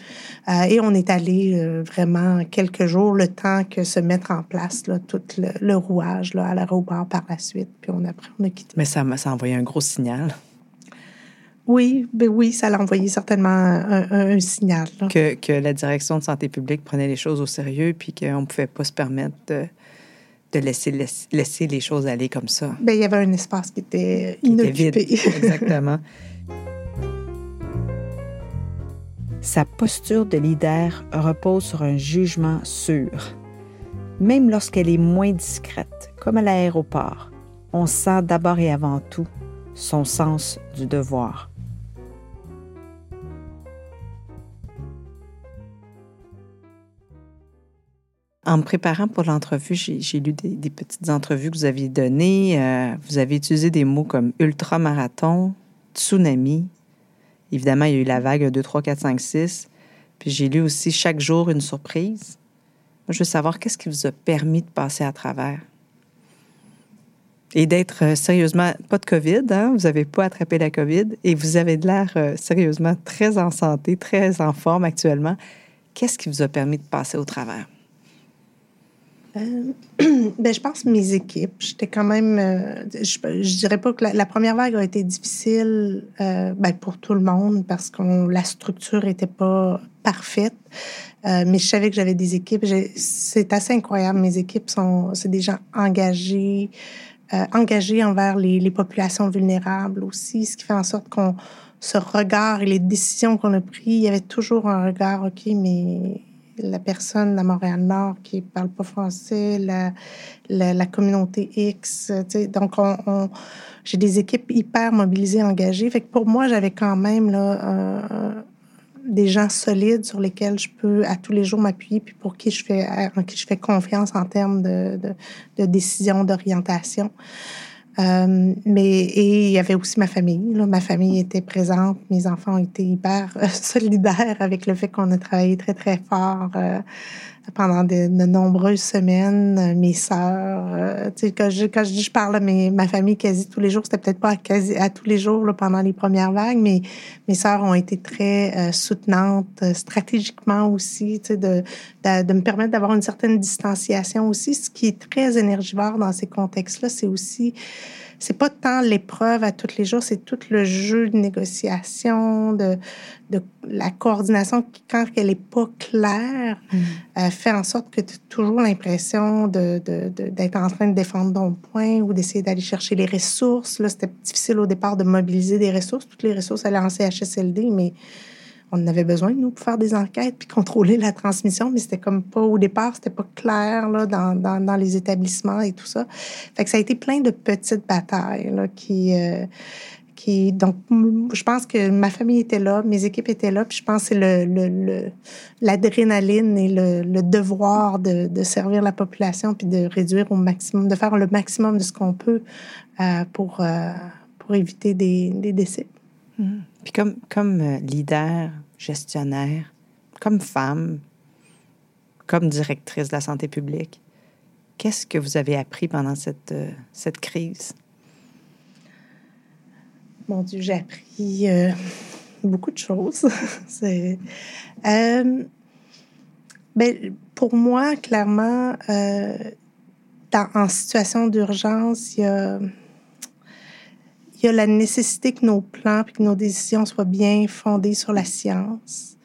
Euh, et on est allé euh, vraiment quelques jours, le temps que se mettre en place là, tout le, le rouage là, à l'aéroport par la suite. Puis on, après, on a quitté. Mais ça ça a envoyé un gros signal Oui, ben oui, ça l'a envoyé certainement un, un- un signal. là. que, que la direction de santé publique prenait les choses au sérieux puis qu'on ne pouvait pas se permettre de, de laisser, laisser, laisser les choses aller comme ça. Ben, il y avait un espace qui était qui était vide. Exactement. <laughs> Sa posture de leader repose sur un jugement sûr. Même lorsqu'elle est moins discrète, comme à l'aéroport, on sent d'abord et avant tout son sens du devoir. En me préparant pour l'entrevue, j'ai lu des, petites entrevues que vous aviez données. Euh, vous avez utilisé des mots comme ultramarathon, tsunami. Évidemment, il y a eu la vague 1, 2, 3, 4, 5, 6. Puis j'ai lu aussi chaque jour une surprise. Moi, je veux savoir qu'est-ce qui vous a permis de passer à travers? Et d'être euh, sérieusement, pas de COVID, hein? vous n'avez pas attrapé la COVID et vous avez de l'air euh, sérieusement très en santé, très en forme actuellement. Qu'est-ce qui vous a permis de passer au travers? Euh, <clears throat> ben, je pense mes équipes. J'étais quand même. euh, je, je dirais pas que la, première vague a été difficile euh, ben, pour tout le monde parce que la structure était pas parfaite. Mais je savais que j'avais des équipes. C'est assez incroyable. Mes équipes sont, c'est des gens engagés, engagés envers les, les populations vulnérables aussi, ce qui fait en sorte qu'on ce regard et les décisions qu'on a prises, il y avait toujours un regard, OK, mais la personne à Montréal-Nord qui parle pas français, la, la, communauté X. euh, Donc, on, on- j'ai des équipes hyper mobilisées, engagées. Fait que pour moi, j'avais quand même là, euh, des gens solides sur lesquels je peux à tous les jours m'appuyer, puis pour qui je fais, en qui je fais confiance en termes de, de, de décision, d'orientation. Euh, mais et il y avait aussi ma famille. Là. Ma famille était présente. Mes enfants étaient hyper euh, <laughs> solidaires avec le fait qu'on a travaillé très très fort euh, pendant de, nombreuses semaines. Euh, Mes sœurs, euh, quand je quand je dis je parle à mes, ma famille quasi tous les jours, c'était peut-être pas à quasi à tous les jours là, pendant les premières vagues, mais mes sœurs ont été très euh, soutenantes euh, stratégiquement aussi, de, de, de me permettre d'avoir une certaine distanciation aussi. Ce qui est très énergivore dans ces contextes-là, c'est aussi c'est pas tant l'épreuve à tous les jours, c'est tout le jeu de négociation, de, de la coordination qui, quand elle est pas claire, euh, fait en sorte que tu as toujours l'impression d'être de, de, en train de défendre ton point ou d'essayer d'aller chercher les ressources. Là, c'était difficile au départ de mobiliser des ressources. Toutes les ressources allaient en CHSLD, mais on avait besoin, nous, pour faire des enquêtes puis contrôler la transmission, mais c'était comme pas, au départ, c'était pas clair là, dans, dans, les établissements et tout ça. Ça a été plein de petites batailles là, qui, euh, qui, donc, je pense que ma famille était là, mes équipes étaient là, puis je pense que c'est le, l'adrénaline et le, devoir de, de, servir la population puis de réduire au maximum, de faire le maximum de ce qu'on peut euh, pour, euh, pour éviter des, des décès. Puis comme, comme euh, leader, gestionnaire, comme femme, comme directrice de la santé publique, qu'est-ce que vous avez appris pendant cette, cette crise? Mon Dieu, j'ai appris euh, beaucoup de choses. <laughs> c'est, euh, ben, pour moi, clairement, euh, en situation d'urgence, il y a, il y a la nécessité que nos plans et que nos décisions soient bien fondées sur la science.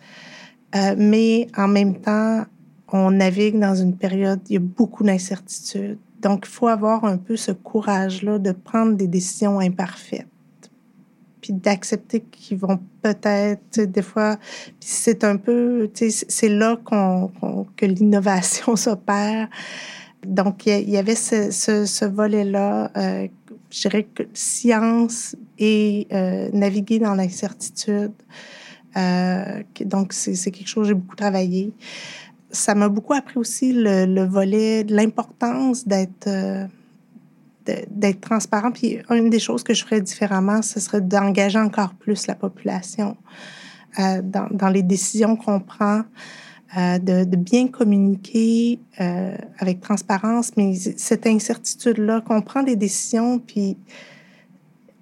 mais en même temps, on navigue dans une période, il y a beaucoup d'incertitudes. Donc, il faut avoir un peu ce courage-là de prendre des décisions imparfaites puis d'accepter qu'ils vont peut-être, des fois, c'est un peu, c'est là qu'on, que l'innovation <laughs> s'opère. Donc, il y avait ce, volet-là, euh, je dirais que science et euh, naviguer dans l'incertitude. Euh, donc, c'est, quelque chose que j'ai beaucoup travaillé. Ça m'a beaucoup appris aussi le, le volet de l'importance d'être transparent. Puis une des choses que je ferais différemment, ce serait d'engager encore plus la population dans, les décisions qu'on prend, euh, de, de, bien communiquer euh, avec transparence, mais cette incertitude-là, qu'on prend des décisions, puis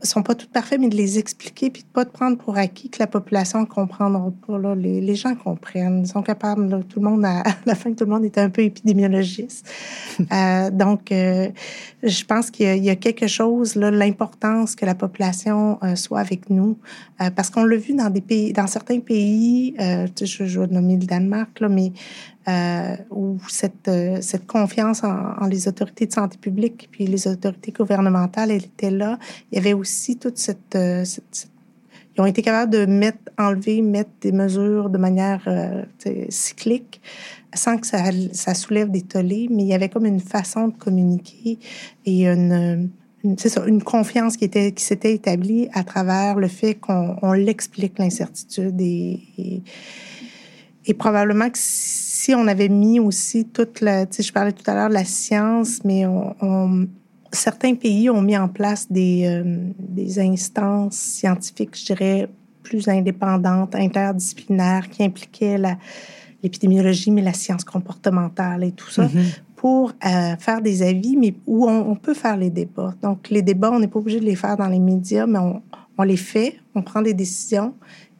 sont pas toutes parfaits, mais de les expliquer puis de pas de prendre pour acquis que la population comprendra pas. Là. Les, les gens comprennent, ils sont capables. Là, tout le monde, <laughs> à, la fin, tout le monde est un peu épidémiologiste. <laughs> euh, donc, euh, je pense qu'il y, y, a quelque chose, là, l'importance que la population euh, soit avec nous, parce qu'on l'a vu dans des pays, dans certains pays, je, je vais nommer le Danemark, là, mais euh, où cette, euh, cette confiance en, les autorités de santé publique puis les autorités gouvernementales, elle était là. Il y avait aussi toute cette, euh, ils ont été capables de mettre, enlever, mettre des mesures de manière cyclique sans que ça, ça soulève des tollés, mais il y avait comme une façon de communiquer et une, une confiance qui était qui s'était établie à travers le fait qu'on on l'explique l'incertitude et, et, et probablement que on avait mis aussi toute la, tu sais, je parlais tout à l'heure de la science, mais on, on, certains pays ont mis en place des, euh, des instances scientifiques, je dirais, plus indépendantes, interdisciplinaires, qui impliquaient la, l'épidémiologie, mais la science comportementale et tout ça, mm-hmm. pour euh, faire des avis, mais où on, on, peut faire les débats. Donc, les débats, on n'est pas obligé de les faire dans les médias, mais on, on les fait, on prend des décisions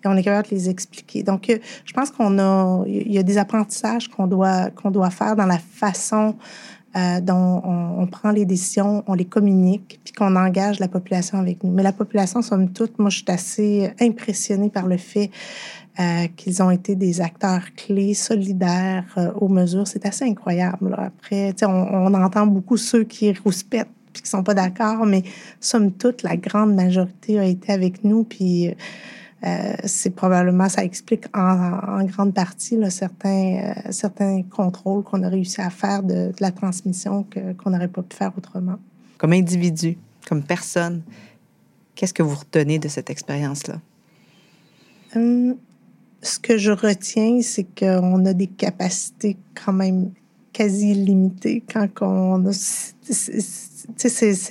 on est capable de les expliquer. Donc, euh, je pense qu'on a, il y a des apprentissages qu'on doit, qu'on doit faire dans la façon euh, dont on, prend les décisions, on les communique, puis qu'on engage la population avec nous. Mais la population, somme toute, moi, je suis assez impressionnée par le fait euh, qu'ils ont été des acteurs clés, solidaires aux mesures. C'est assez incroyable. Là. Après, on, on entend beaucoup ceux qui rouspètent puis qui sont pas d'accord, mais somme toute, la grande majorité a été avec nous, puis euh, c'est probablement, ça explique en, en grande partie là, certains, euh, certains contrôles qu'on a réussi à faire de, de la transmission qu'on n'aurait pas pu faire autrement. Comme individu, comme personne, qu'est-ce que vous retenez de cette expérience-là? Hum, ce que je retiens, c'est qu'on a des capacités quand même quasi limitées quand on a c'est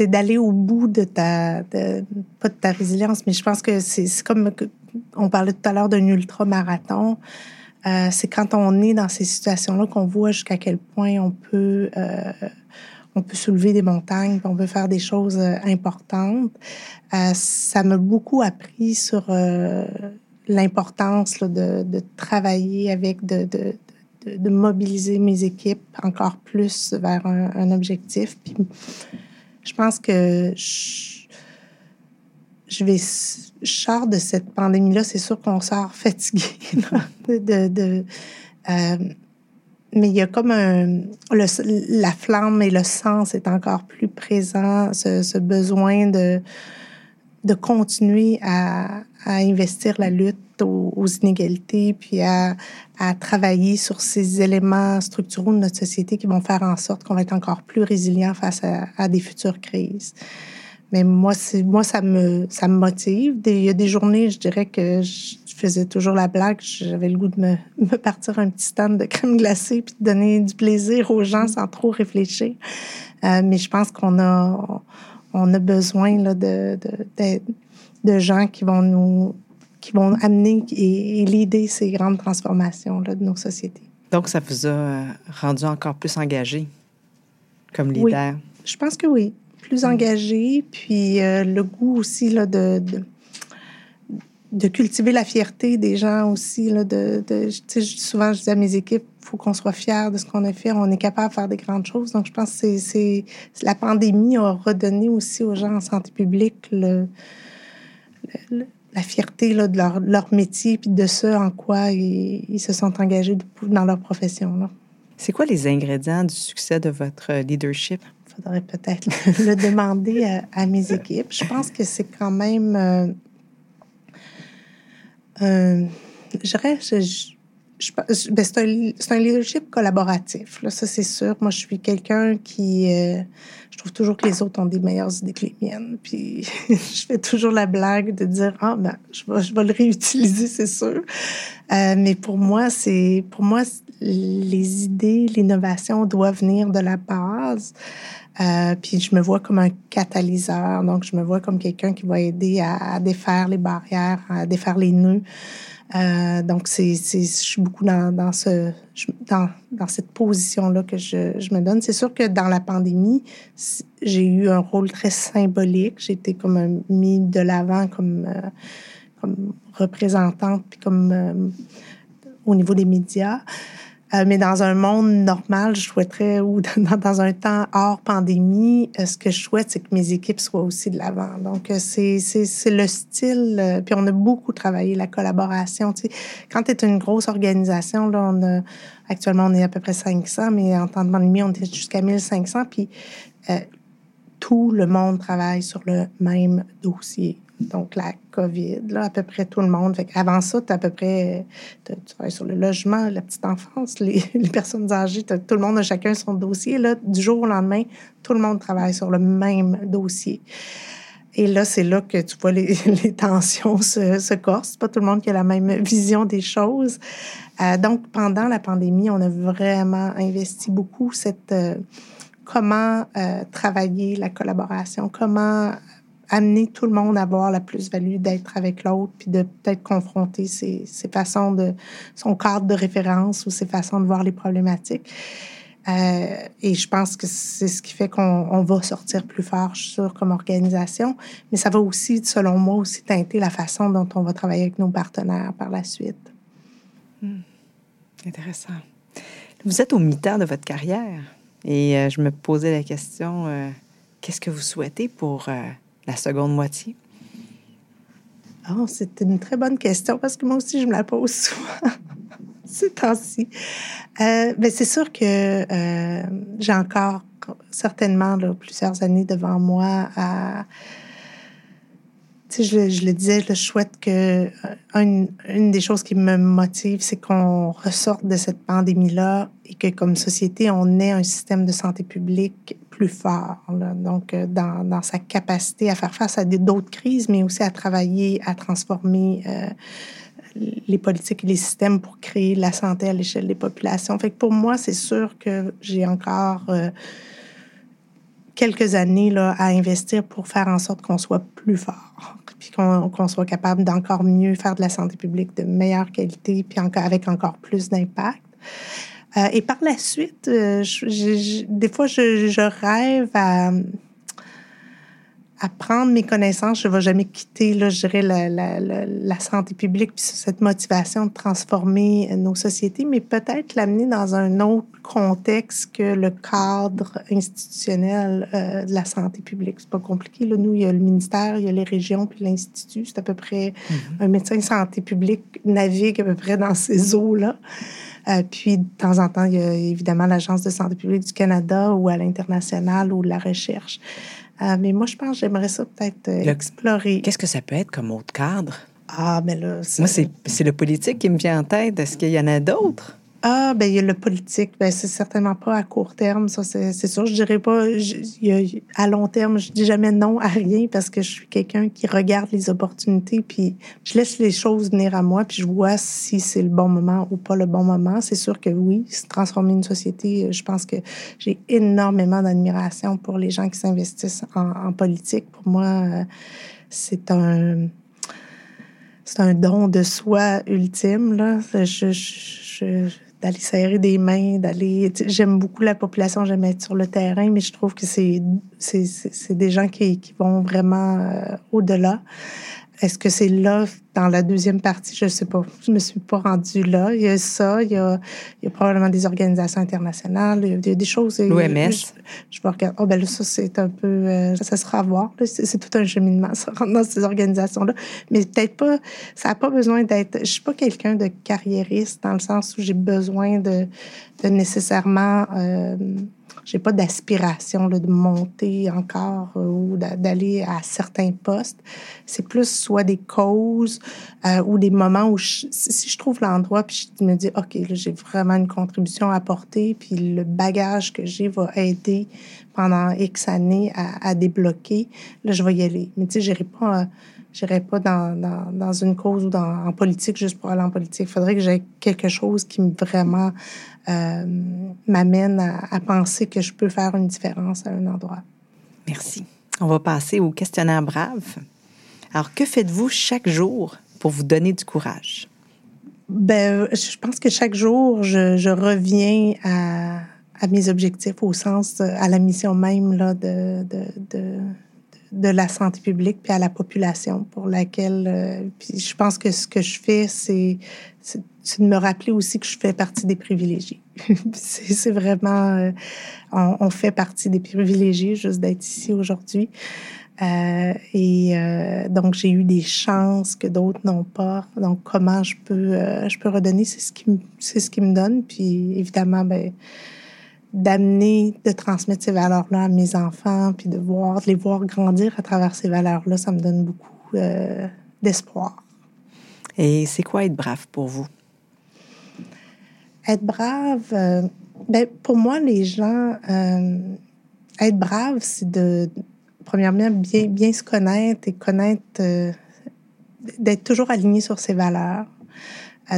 d'aller au bout de ta, pas de ta résilience, mais je pense que c'est comme on parlait tout à l'heure d'un ultra-marathon. Euh, c'est quand on est dans ces situations-là qu'on voit jusqu'à quel point on peut, euh, on peut soulever des montagnes, on peut faire des choses euh, importantes. Euh, ça m'a beaucoup appris sur l'importance de, travailler avec, de, mobiliser mes équipes encore plus vers un, objectif. Je pense que je, vais je sors de cette pandémie là c'est sûr qu'on sort <laughs> fatigué euh, mais il y a comme la flamme et le sens est encore plus présent, ce, besoin de, de continuer à, à investir la lutte aux, inégalités, puis à, à, travailler sur ces éléments structuraux de notre société qui vont faire en sorte qu'on va être encore plus résilient face à, à des futures crises. Mais moi, c'est, moi ça, me, ça me motive. Il y a des journées, je dirais que je faisais toujours la blague. J'avais le goût de me, <laughs> me partir un petit stand de crème glacée puis de donner du plaisir aux gens sans trop réfléchir. Euh, mais je pense qu'on a, on a besoin là, de, de, de, gens qui vont nous qui vont amener et, et l'aider ces grandes transformations là, de nos sociétés. Donc, ça vous a rendu encore plus engagé comme leader? Oui, je pense que oui plus engagé, puis euh, le goût aussi là, de, de, cultiver la fierté des gens aussi. Là, de, de souvent, je dis à mes équipes, il faut qu'on soit fiers de ce qu'on a fait. On est capable de faire des grandes choses. Donc, je pense que c'est, la pandémie a redonné aussi aux gens en santé publique le, la fierté là, de leur, leur, métier puis de ce en quoi ils, ils se sont engagés dans leur profession. C'est quoi les ingrédients du succès de votre leadership? faudrait peut-être <laughs> le demander à, mes équipes. Je pense que c'est quand même. Euh, euh, je dirais, ben, c'est un, leadership collaboratif. Là, ça, c'est sûr. Moi, je suis quelqu'un qui. Euh, je trouve toujours que les autres ont des meilleures idées que les miennes. Puis, <laughs> je fais toujours la blague de dire Ah, ben, je vais, le réutiliser, c'est sûr. mais pour moi, c'est. Pour moi, les idées, l'innovation doivent venir de la base. Euh, puis je me vois comme un catalyseur, donc je me vois comme quelqu'un qui va aider à, défaire les barrières, à défaire les nœuds. Euh, donc c'est, je suis beaucoup dans, dans ce, dans, dans cette position-là que je, je, me donne. C'est sûr que dans la pandémie, j'ai eu un rôle très symbolique. J'ai été comme mis de l'avant comme, euh, comme représentante, puis comme euh, au niveau des médias. Euh, mais dans un monde normal, je souhaiterais, ou <laughs> dans, un temps hors pandémie, euh, ce que je souhaite, c'est que mes équipes soient aussi de l'avant. Donc, euh, c'est, le style. puis on a beaucoup travaillé la collaboration. Tu sais, quand tu es une grosse organisation, là, on a, actuellement, on est à peu près 500, mais en temps de pandémie, on était jusqu'à 1500. Puis tout le monde travaille sur le même dossier donc la COVID, là, à peu près tout le monde. Avant ça, tu à peu près, tu travailles sur le logement, la petite enfance, les, <laughs> personnes âgées, tout le monde a chacun son dossier. Là, du jour au lendemain, tout le monde travaille sur le même dossier. Et là, c'est là que tu vois <laughs> les, tensions se, se corsent. Pas tout le monde qui a la même vision des choses. Euh, donc, pendant la pandémie, on a vraiment investi beaucoup cette euh, comment euh, travailler la collaboration, comment amener tout le monde à voir la plus-value d'être avec l'autre, puis de peut-être confronter ses, façons de, son cadre de référence ou ses façons de voir les problématiques. Euh, et je pense que c'est ce qui fait qu'on va sortir plus fort, je suis sûre, comme organisation. Mais ça va aussi, selon moi, aussi teinter la façon dont on va travailler avec nos partenaires par la suite. Hmm. Intéressant. Vous êtes au mi-temps de votre carrière et euh, je me posais la question, euh, qu'est-ce que vous souhaitez pour la seconde moitié? Oh, c'est une très bonne question parce que moi aussi, je me la pose souvent <laughs> ces temps-ci. Euh, ben, c'est sûr que euh, j'ai encore certainement plusieurs années devant moi à. Je, le disais, je souhaite que euh, une, des choses qui me motive, c'est qu'on ressorte de cette pandémie-là et que comme société, on ait un système de santé publique plus fort. Donc, euh, dans, sa capacité à faire face à d'autres crises, mais aussi à travailler, à transformer euh, les politiques et les systèmes pour créer la santé à l'échelle des populations. Fait que pour moi, c'est sûr que j'ai encore quelques années à investir pour faire en sorte qu'on soit plus fort, qu'on soit capable d'encore mieux faire de la santé publique de meilleure qualité, puis avec encore plus d'impact. Euh, et par la suite, euh, des fois, je, rêve à, à, prendre mes connaissances. Je ne vais jamais quitter, là, je dirais, la, la, la, santé publique, puis cette motivation de transformer nos sociétés, mais peut-être l'amener dans un autre contexte que le cadre institutionnel euh, de la santé publique. C'est pas compliqué. Là. Nous, il y a le ministère, il y a les régions, puis l'Institut. C'est à peu près... Mm-hmm. Un médecin de santé publique navigue à peu près dans ces eaux-là. puis, de temps en temps, il y a évidemment l'Agence de santé publique du Canada ou à l'international ou la recherche. Mais moi, je pense que j'aimerais ça peut-être explorer. Qu'est-ce que ça peut être comme autre cadre? Ah, mais là. Moi, c'est le politique qui me vient en tête. Est-ce qu'il y en a d'autres? Ah, ben il y a le politique. Ben, c'est certainement pas à court terme, ça, c'est sûr. Je dirais pas, à long terme, je dis jamais non à rien parce que je suis quelqu'un qui regarde les opportunités, puis je laisse les choses venir à moi, puis je vois si c'est le bon moment ou pas le bon moment. C'est sûr que oui, transformer une société, je pense que j'ai énormément d'admiration pour les gens qui s'investissent en, politique. Pour moi, euh, c'est un c'est un don de soi ultime. Là. Je, je, d'aller serrer des mains, d'aller. J'aime beaucoup la population, j'aime être sur le terrain, mais je trouve que c'est, des gens qui, qui vont vraiment euh, au-delà. Est-ce que c'est là, dans la deuxième partie? Je ne sais pas. Je ne me suis pas rendue là. Il y a ça, il y a, il y a probablement des organisations internationales, il y a des choses. L'OMS. Je, vais regarder. Oh, ben là, ça, c'est un peu. Euh, ça sera à voir. C'est, tout un cheminement, ça rentre dans ces organisations-là. Mais peut-être pas. Ça n'a pas besoin d'être. Je ne suis pas quelqu'un de carriériste dans le sens où j'ai besoin de, de nécessairement. Euh, j'ai pas d'aspiration de monter encore euh, ou d'aller à certains postes. C'est plus soit des causes euh, ou des moments où si je trouve l'endroit puis je me dis ok là j'ai vraiment une contribution à apporter puis le bagage que j'ai va aider pendant X années à, à, débloquer là je vais y aller. Mais tu sais j'irai pas euh, j'irai pas dans, dans, dans, une cause ou dans, en politique juste pour aller en politique. Il faudrait que j'aie quelque chose qui me vraiment euh, m'amène à, penser que je peux faire une différence à un endroit. Merci. On va passer au questionnaire brave. Alors, que faites-vous chaque jour pour vous donner du courage? Ben, je pense que chaque jour, je, je reviens à, à, mes objectifs au sens, à la mission même là, de, de, de de la santé publique puis à la population pour laquelle euh, puis je pense que ce que je fais c'est c'est de me rappeler aussi que je fais partie des privilégiés <laughs> c'est vraiment euh, on, fait partie des privilégiés juste d'être ici aujourd'hui euh, et euh, donc j'ai eu des chances que d'autres n'ont pas donc comment je peux je peux redonner c'est ce qui c'est ce qui me donne puis évidemment ben d'amener, de transmettre ces valeurs-là à mes enfants, puis de voir, de les voir grandir à travers ces valeurs-là, ça me donne beaucoup d'espoir. Et c'est quoi être brave pour vous? Être brave, euh, ben, pour moi, les gens, euh, être brave, c'est de, premièrement, bien, bien se connaître et connaître, d'être toujours aligné sur ses valeurs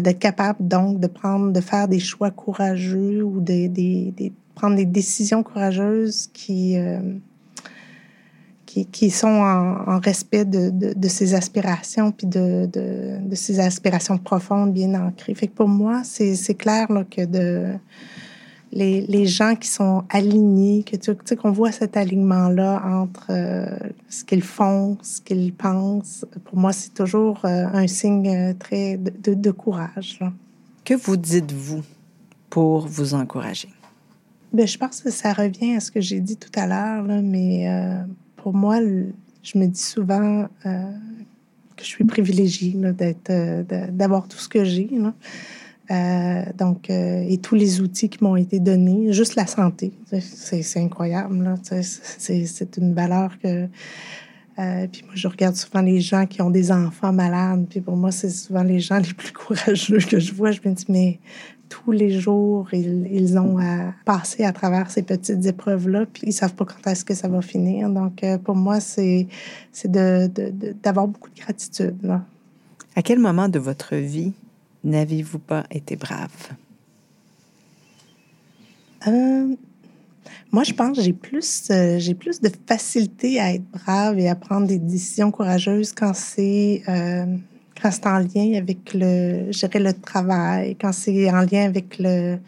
d'être capable donc de prendre, de faire des choix courageux ou des prendre des décisions courageuses qui, euh, qui, qui, sont en, en respect de, de, de, ses aspirations, puis de, de, ses aspirations profondes, bien ancrées. Fait que pour moi, c'est clair là, que de, les, les, gens qui sont alignés, que tu sais, qu'on voit cet alignement-là entre euh, ce qu'ils font, ce qu'ils pensent, pour moi, c'est toujours euh, un signe très de, de courage. Là. Que vous dites-vous pour vous encourager? Bien, je pense que ça revient à ce que j'ai dit tout à l'heure, mais euh, pour moi, je me dis souvent euh, que je suis privilégiée d'être, euh, d'avoir tout ce que j'ai. donc, et tous les outils qui m'ont été donnés, juste la santé, c'est, incroyable. C'est une valeur que. Puis moi, je regarde souvent les gens qui ont des enfants malades. Puis pour moi, c'est souvent les gens <laughs> les plus courageux que je vois. Je me dis, mais tous les jours, ils, ont à passer à travers ces petites épreuves-là, puis ils savent pas quand est-ce que ça va finir. Donc, euh, pour moi, c'est d'avoir beaucoup de gratitude. Là. À quel moment de votre vie n'avez-vous pas été brave? Euh, moi, je pense que j'ai plus, euh, plus de facilité à être brave et à prendre des décisions courageuses quand c'est c'est en lien avec le, gérer le travail, quand c'est en lien avec le,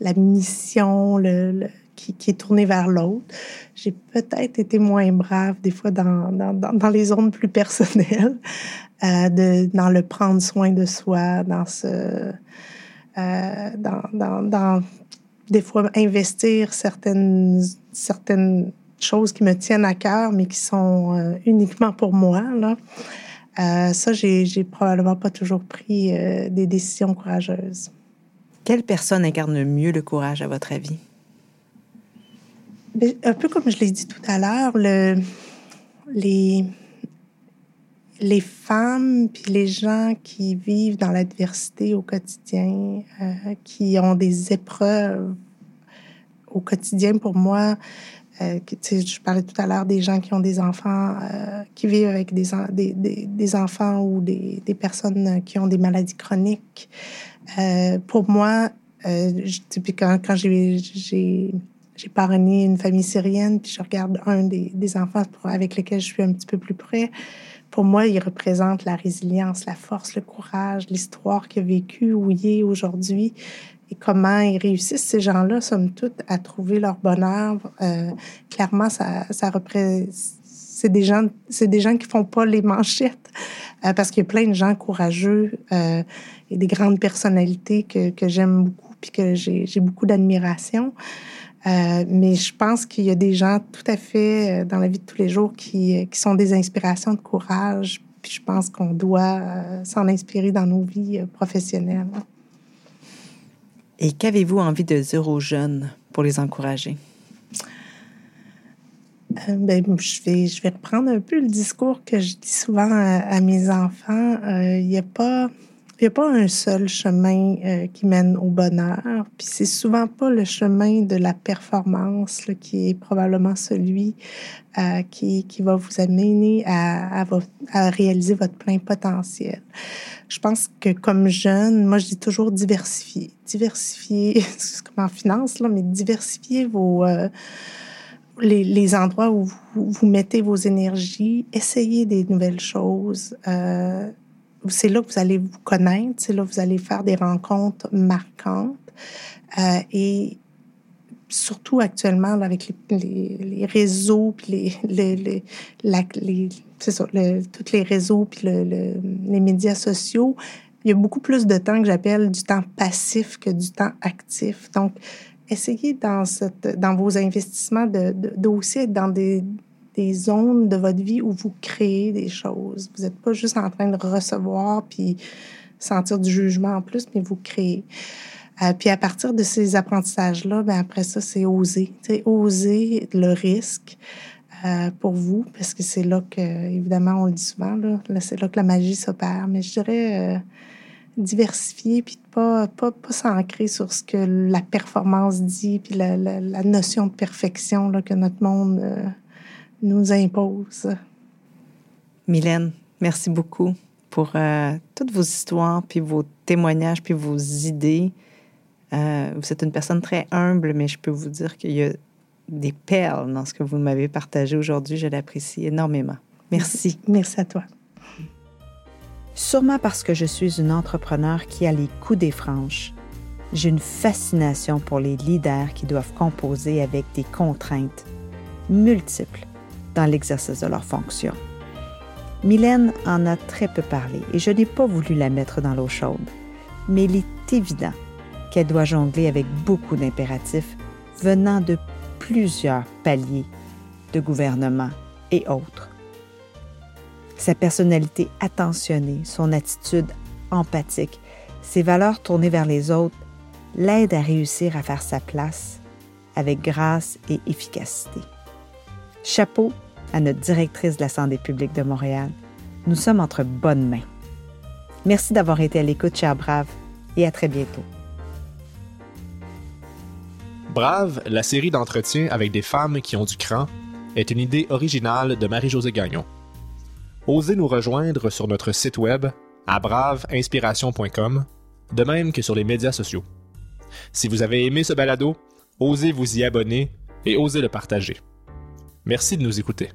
la mission, le, qui, est tournée vers l'autre. J'ai peut-être été moins brave des fois dans, dans, dans les zones plus personnelles, euh, de, dans le prendre soin de soi, dans ce, euh, dans, dans, des fois investir certaines, certaines choses qui me tiennent à cœur, mais qui sont euh, uniquement pour moi, là. Euh, ça, j'ai, probablement pas toujours pris euh, des décisions courageuses. Quelle personne incarne le mieux le courage à votre avis? Ben, un peu comme je l'ai dit tout à l'heure, le, les, les femmes puis les gens qui vivent dans l'adversité au quotidien, euh, qui ont des épreuves au quotidien, pour moi, euh, je parlais tout à l'heure des gens qui ont des enfants, euh, qui vivent avec des, enfants ou des, personnes qui ont des maladies chroniques. Pour moi, euh, quand, j'ai parrainé une famille syrienne, puis je regarde un des, des enfants avec lesquels je suis un petit peu plus près. Pour moi, il représente la résilience, la force, le courage, l'histoire qu'il a vécue, où il est aujourd'hui et comment ils réussissent, ces gens-là, somme toute, à trouver leur bonheur. Euh, clairement, ça, ça représente... C'est des gens, c'est des gens qui font pas les manchettes euh, parce qu'il y a plein de gens courageux euh, et des grandes personnalités que, que j'aime beaucoup puis que j'ai, beaucoup d'admiration. Euh, mais je pense qu'il y a des gens tout à fait euh, dans la vie de tous les jours qui, euh, qui sont des inspirations de courage. Puis je pense qu'on doit s'en inspirer dans nos vies professionnelles. Et qu'avez-vous envie de dire aux jeunes pour les encourager? Euh, ben, je, vais, je vais reprendre un peu le discours que je dis souvent à, à mes enfants. Il n'y a pas il n'y a pas un seul chemin euh, qui mène au bonheur. Puis c'est souvent pas le chemin de la performance qui est probablement celui euh, qui, qui va vous amener à, à, réaliser votre plein potentiel. Je pense que comme jeune, moi je dis toujours diversifier. Diversifier, <laughs> c'est comme en finance, là, mais diversifier vos... Euh, les, les, endroits où vous, vous, mettez vos énergies, essayez des nouvelles choses. C'est là que vous allez vous connaître, c'est là que vous allez faire des rencontres marquantes. Euh, et surtout actuellement, avec les, réseaux, puis les, les, les ça, tous les réseaux, puis le, les médias sociaux, il y a beaucoup plus de temps que j'appelle du temps passif que du temps actif. Donc, essayez dans, vos investissements de, être dans des, des zones de votre vie où vous créez des choses. Vous n'êtes pas juste en train de recevoir puis sentir du jugement en plus, mais vous créez. Euh, puis à partir de ces apprentissages-là, ben après ça, c'est oser. C'est oser le risque euh, pour vous, parce que c'est là que, évidemment, on le dit souvent, là, c'est là que la magie s'opère. Mais je dirais euh, diversifier, puis pas, pas, pas s'ancrer sur ce que la performance dit, puis la, la, la notion de perfection là, que notre monde nous impose. Mylène, merci beaucoup pour euh, toutes vos histoires, puis vos témoignages, puis vos idées. Euh, vous êtes une personne très humble, mais je peux vous dire qu'il y a des perles dans ce que vous m'avez partagé aujourd'hui. Je l'apprécie énormément. Merci. <laughs> Merci à toi. Sûrement parce que je suis une entrepreneur qui a les coups des franches. J'ai une fascination pour les leaders qui doivent composer avec des contraintes multiples dans l'exercice de leurs fonctions. Mylène en a très peu parlé et je n'ai pas voulu la mettre dans l'eau chaude, mais il est évident qu'elle doit jongler avec beaucoup d'impératifs venant de plusieurs paliers de gouvernement et autres. Sa personnalité attentionnée, son attitude empathique, ses valeurs tournées vers les autres l'aident à réussir à faire sa place avec grâce et efficacité. Chapeau à notre directrice de la santé publique de Montréal. Nous sommes entre bonnes mains. Merci d'avoir été à l'écoute, cher Brave, et à très bientôt. Brave, la série d'entretiens avec des femmes qui ont du cran, est une idée originale de Marie-Josée Gagnon. Osez nous rejoindre sur notre site web à braveinspiration.com, de même que sur les médias sociaux. Si vous avez aimé ce balado, osez vous y abonner et osez le partager. Merci de nous écouter.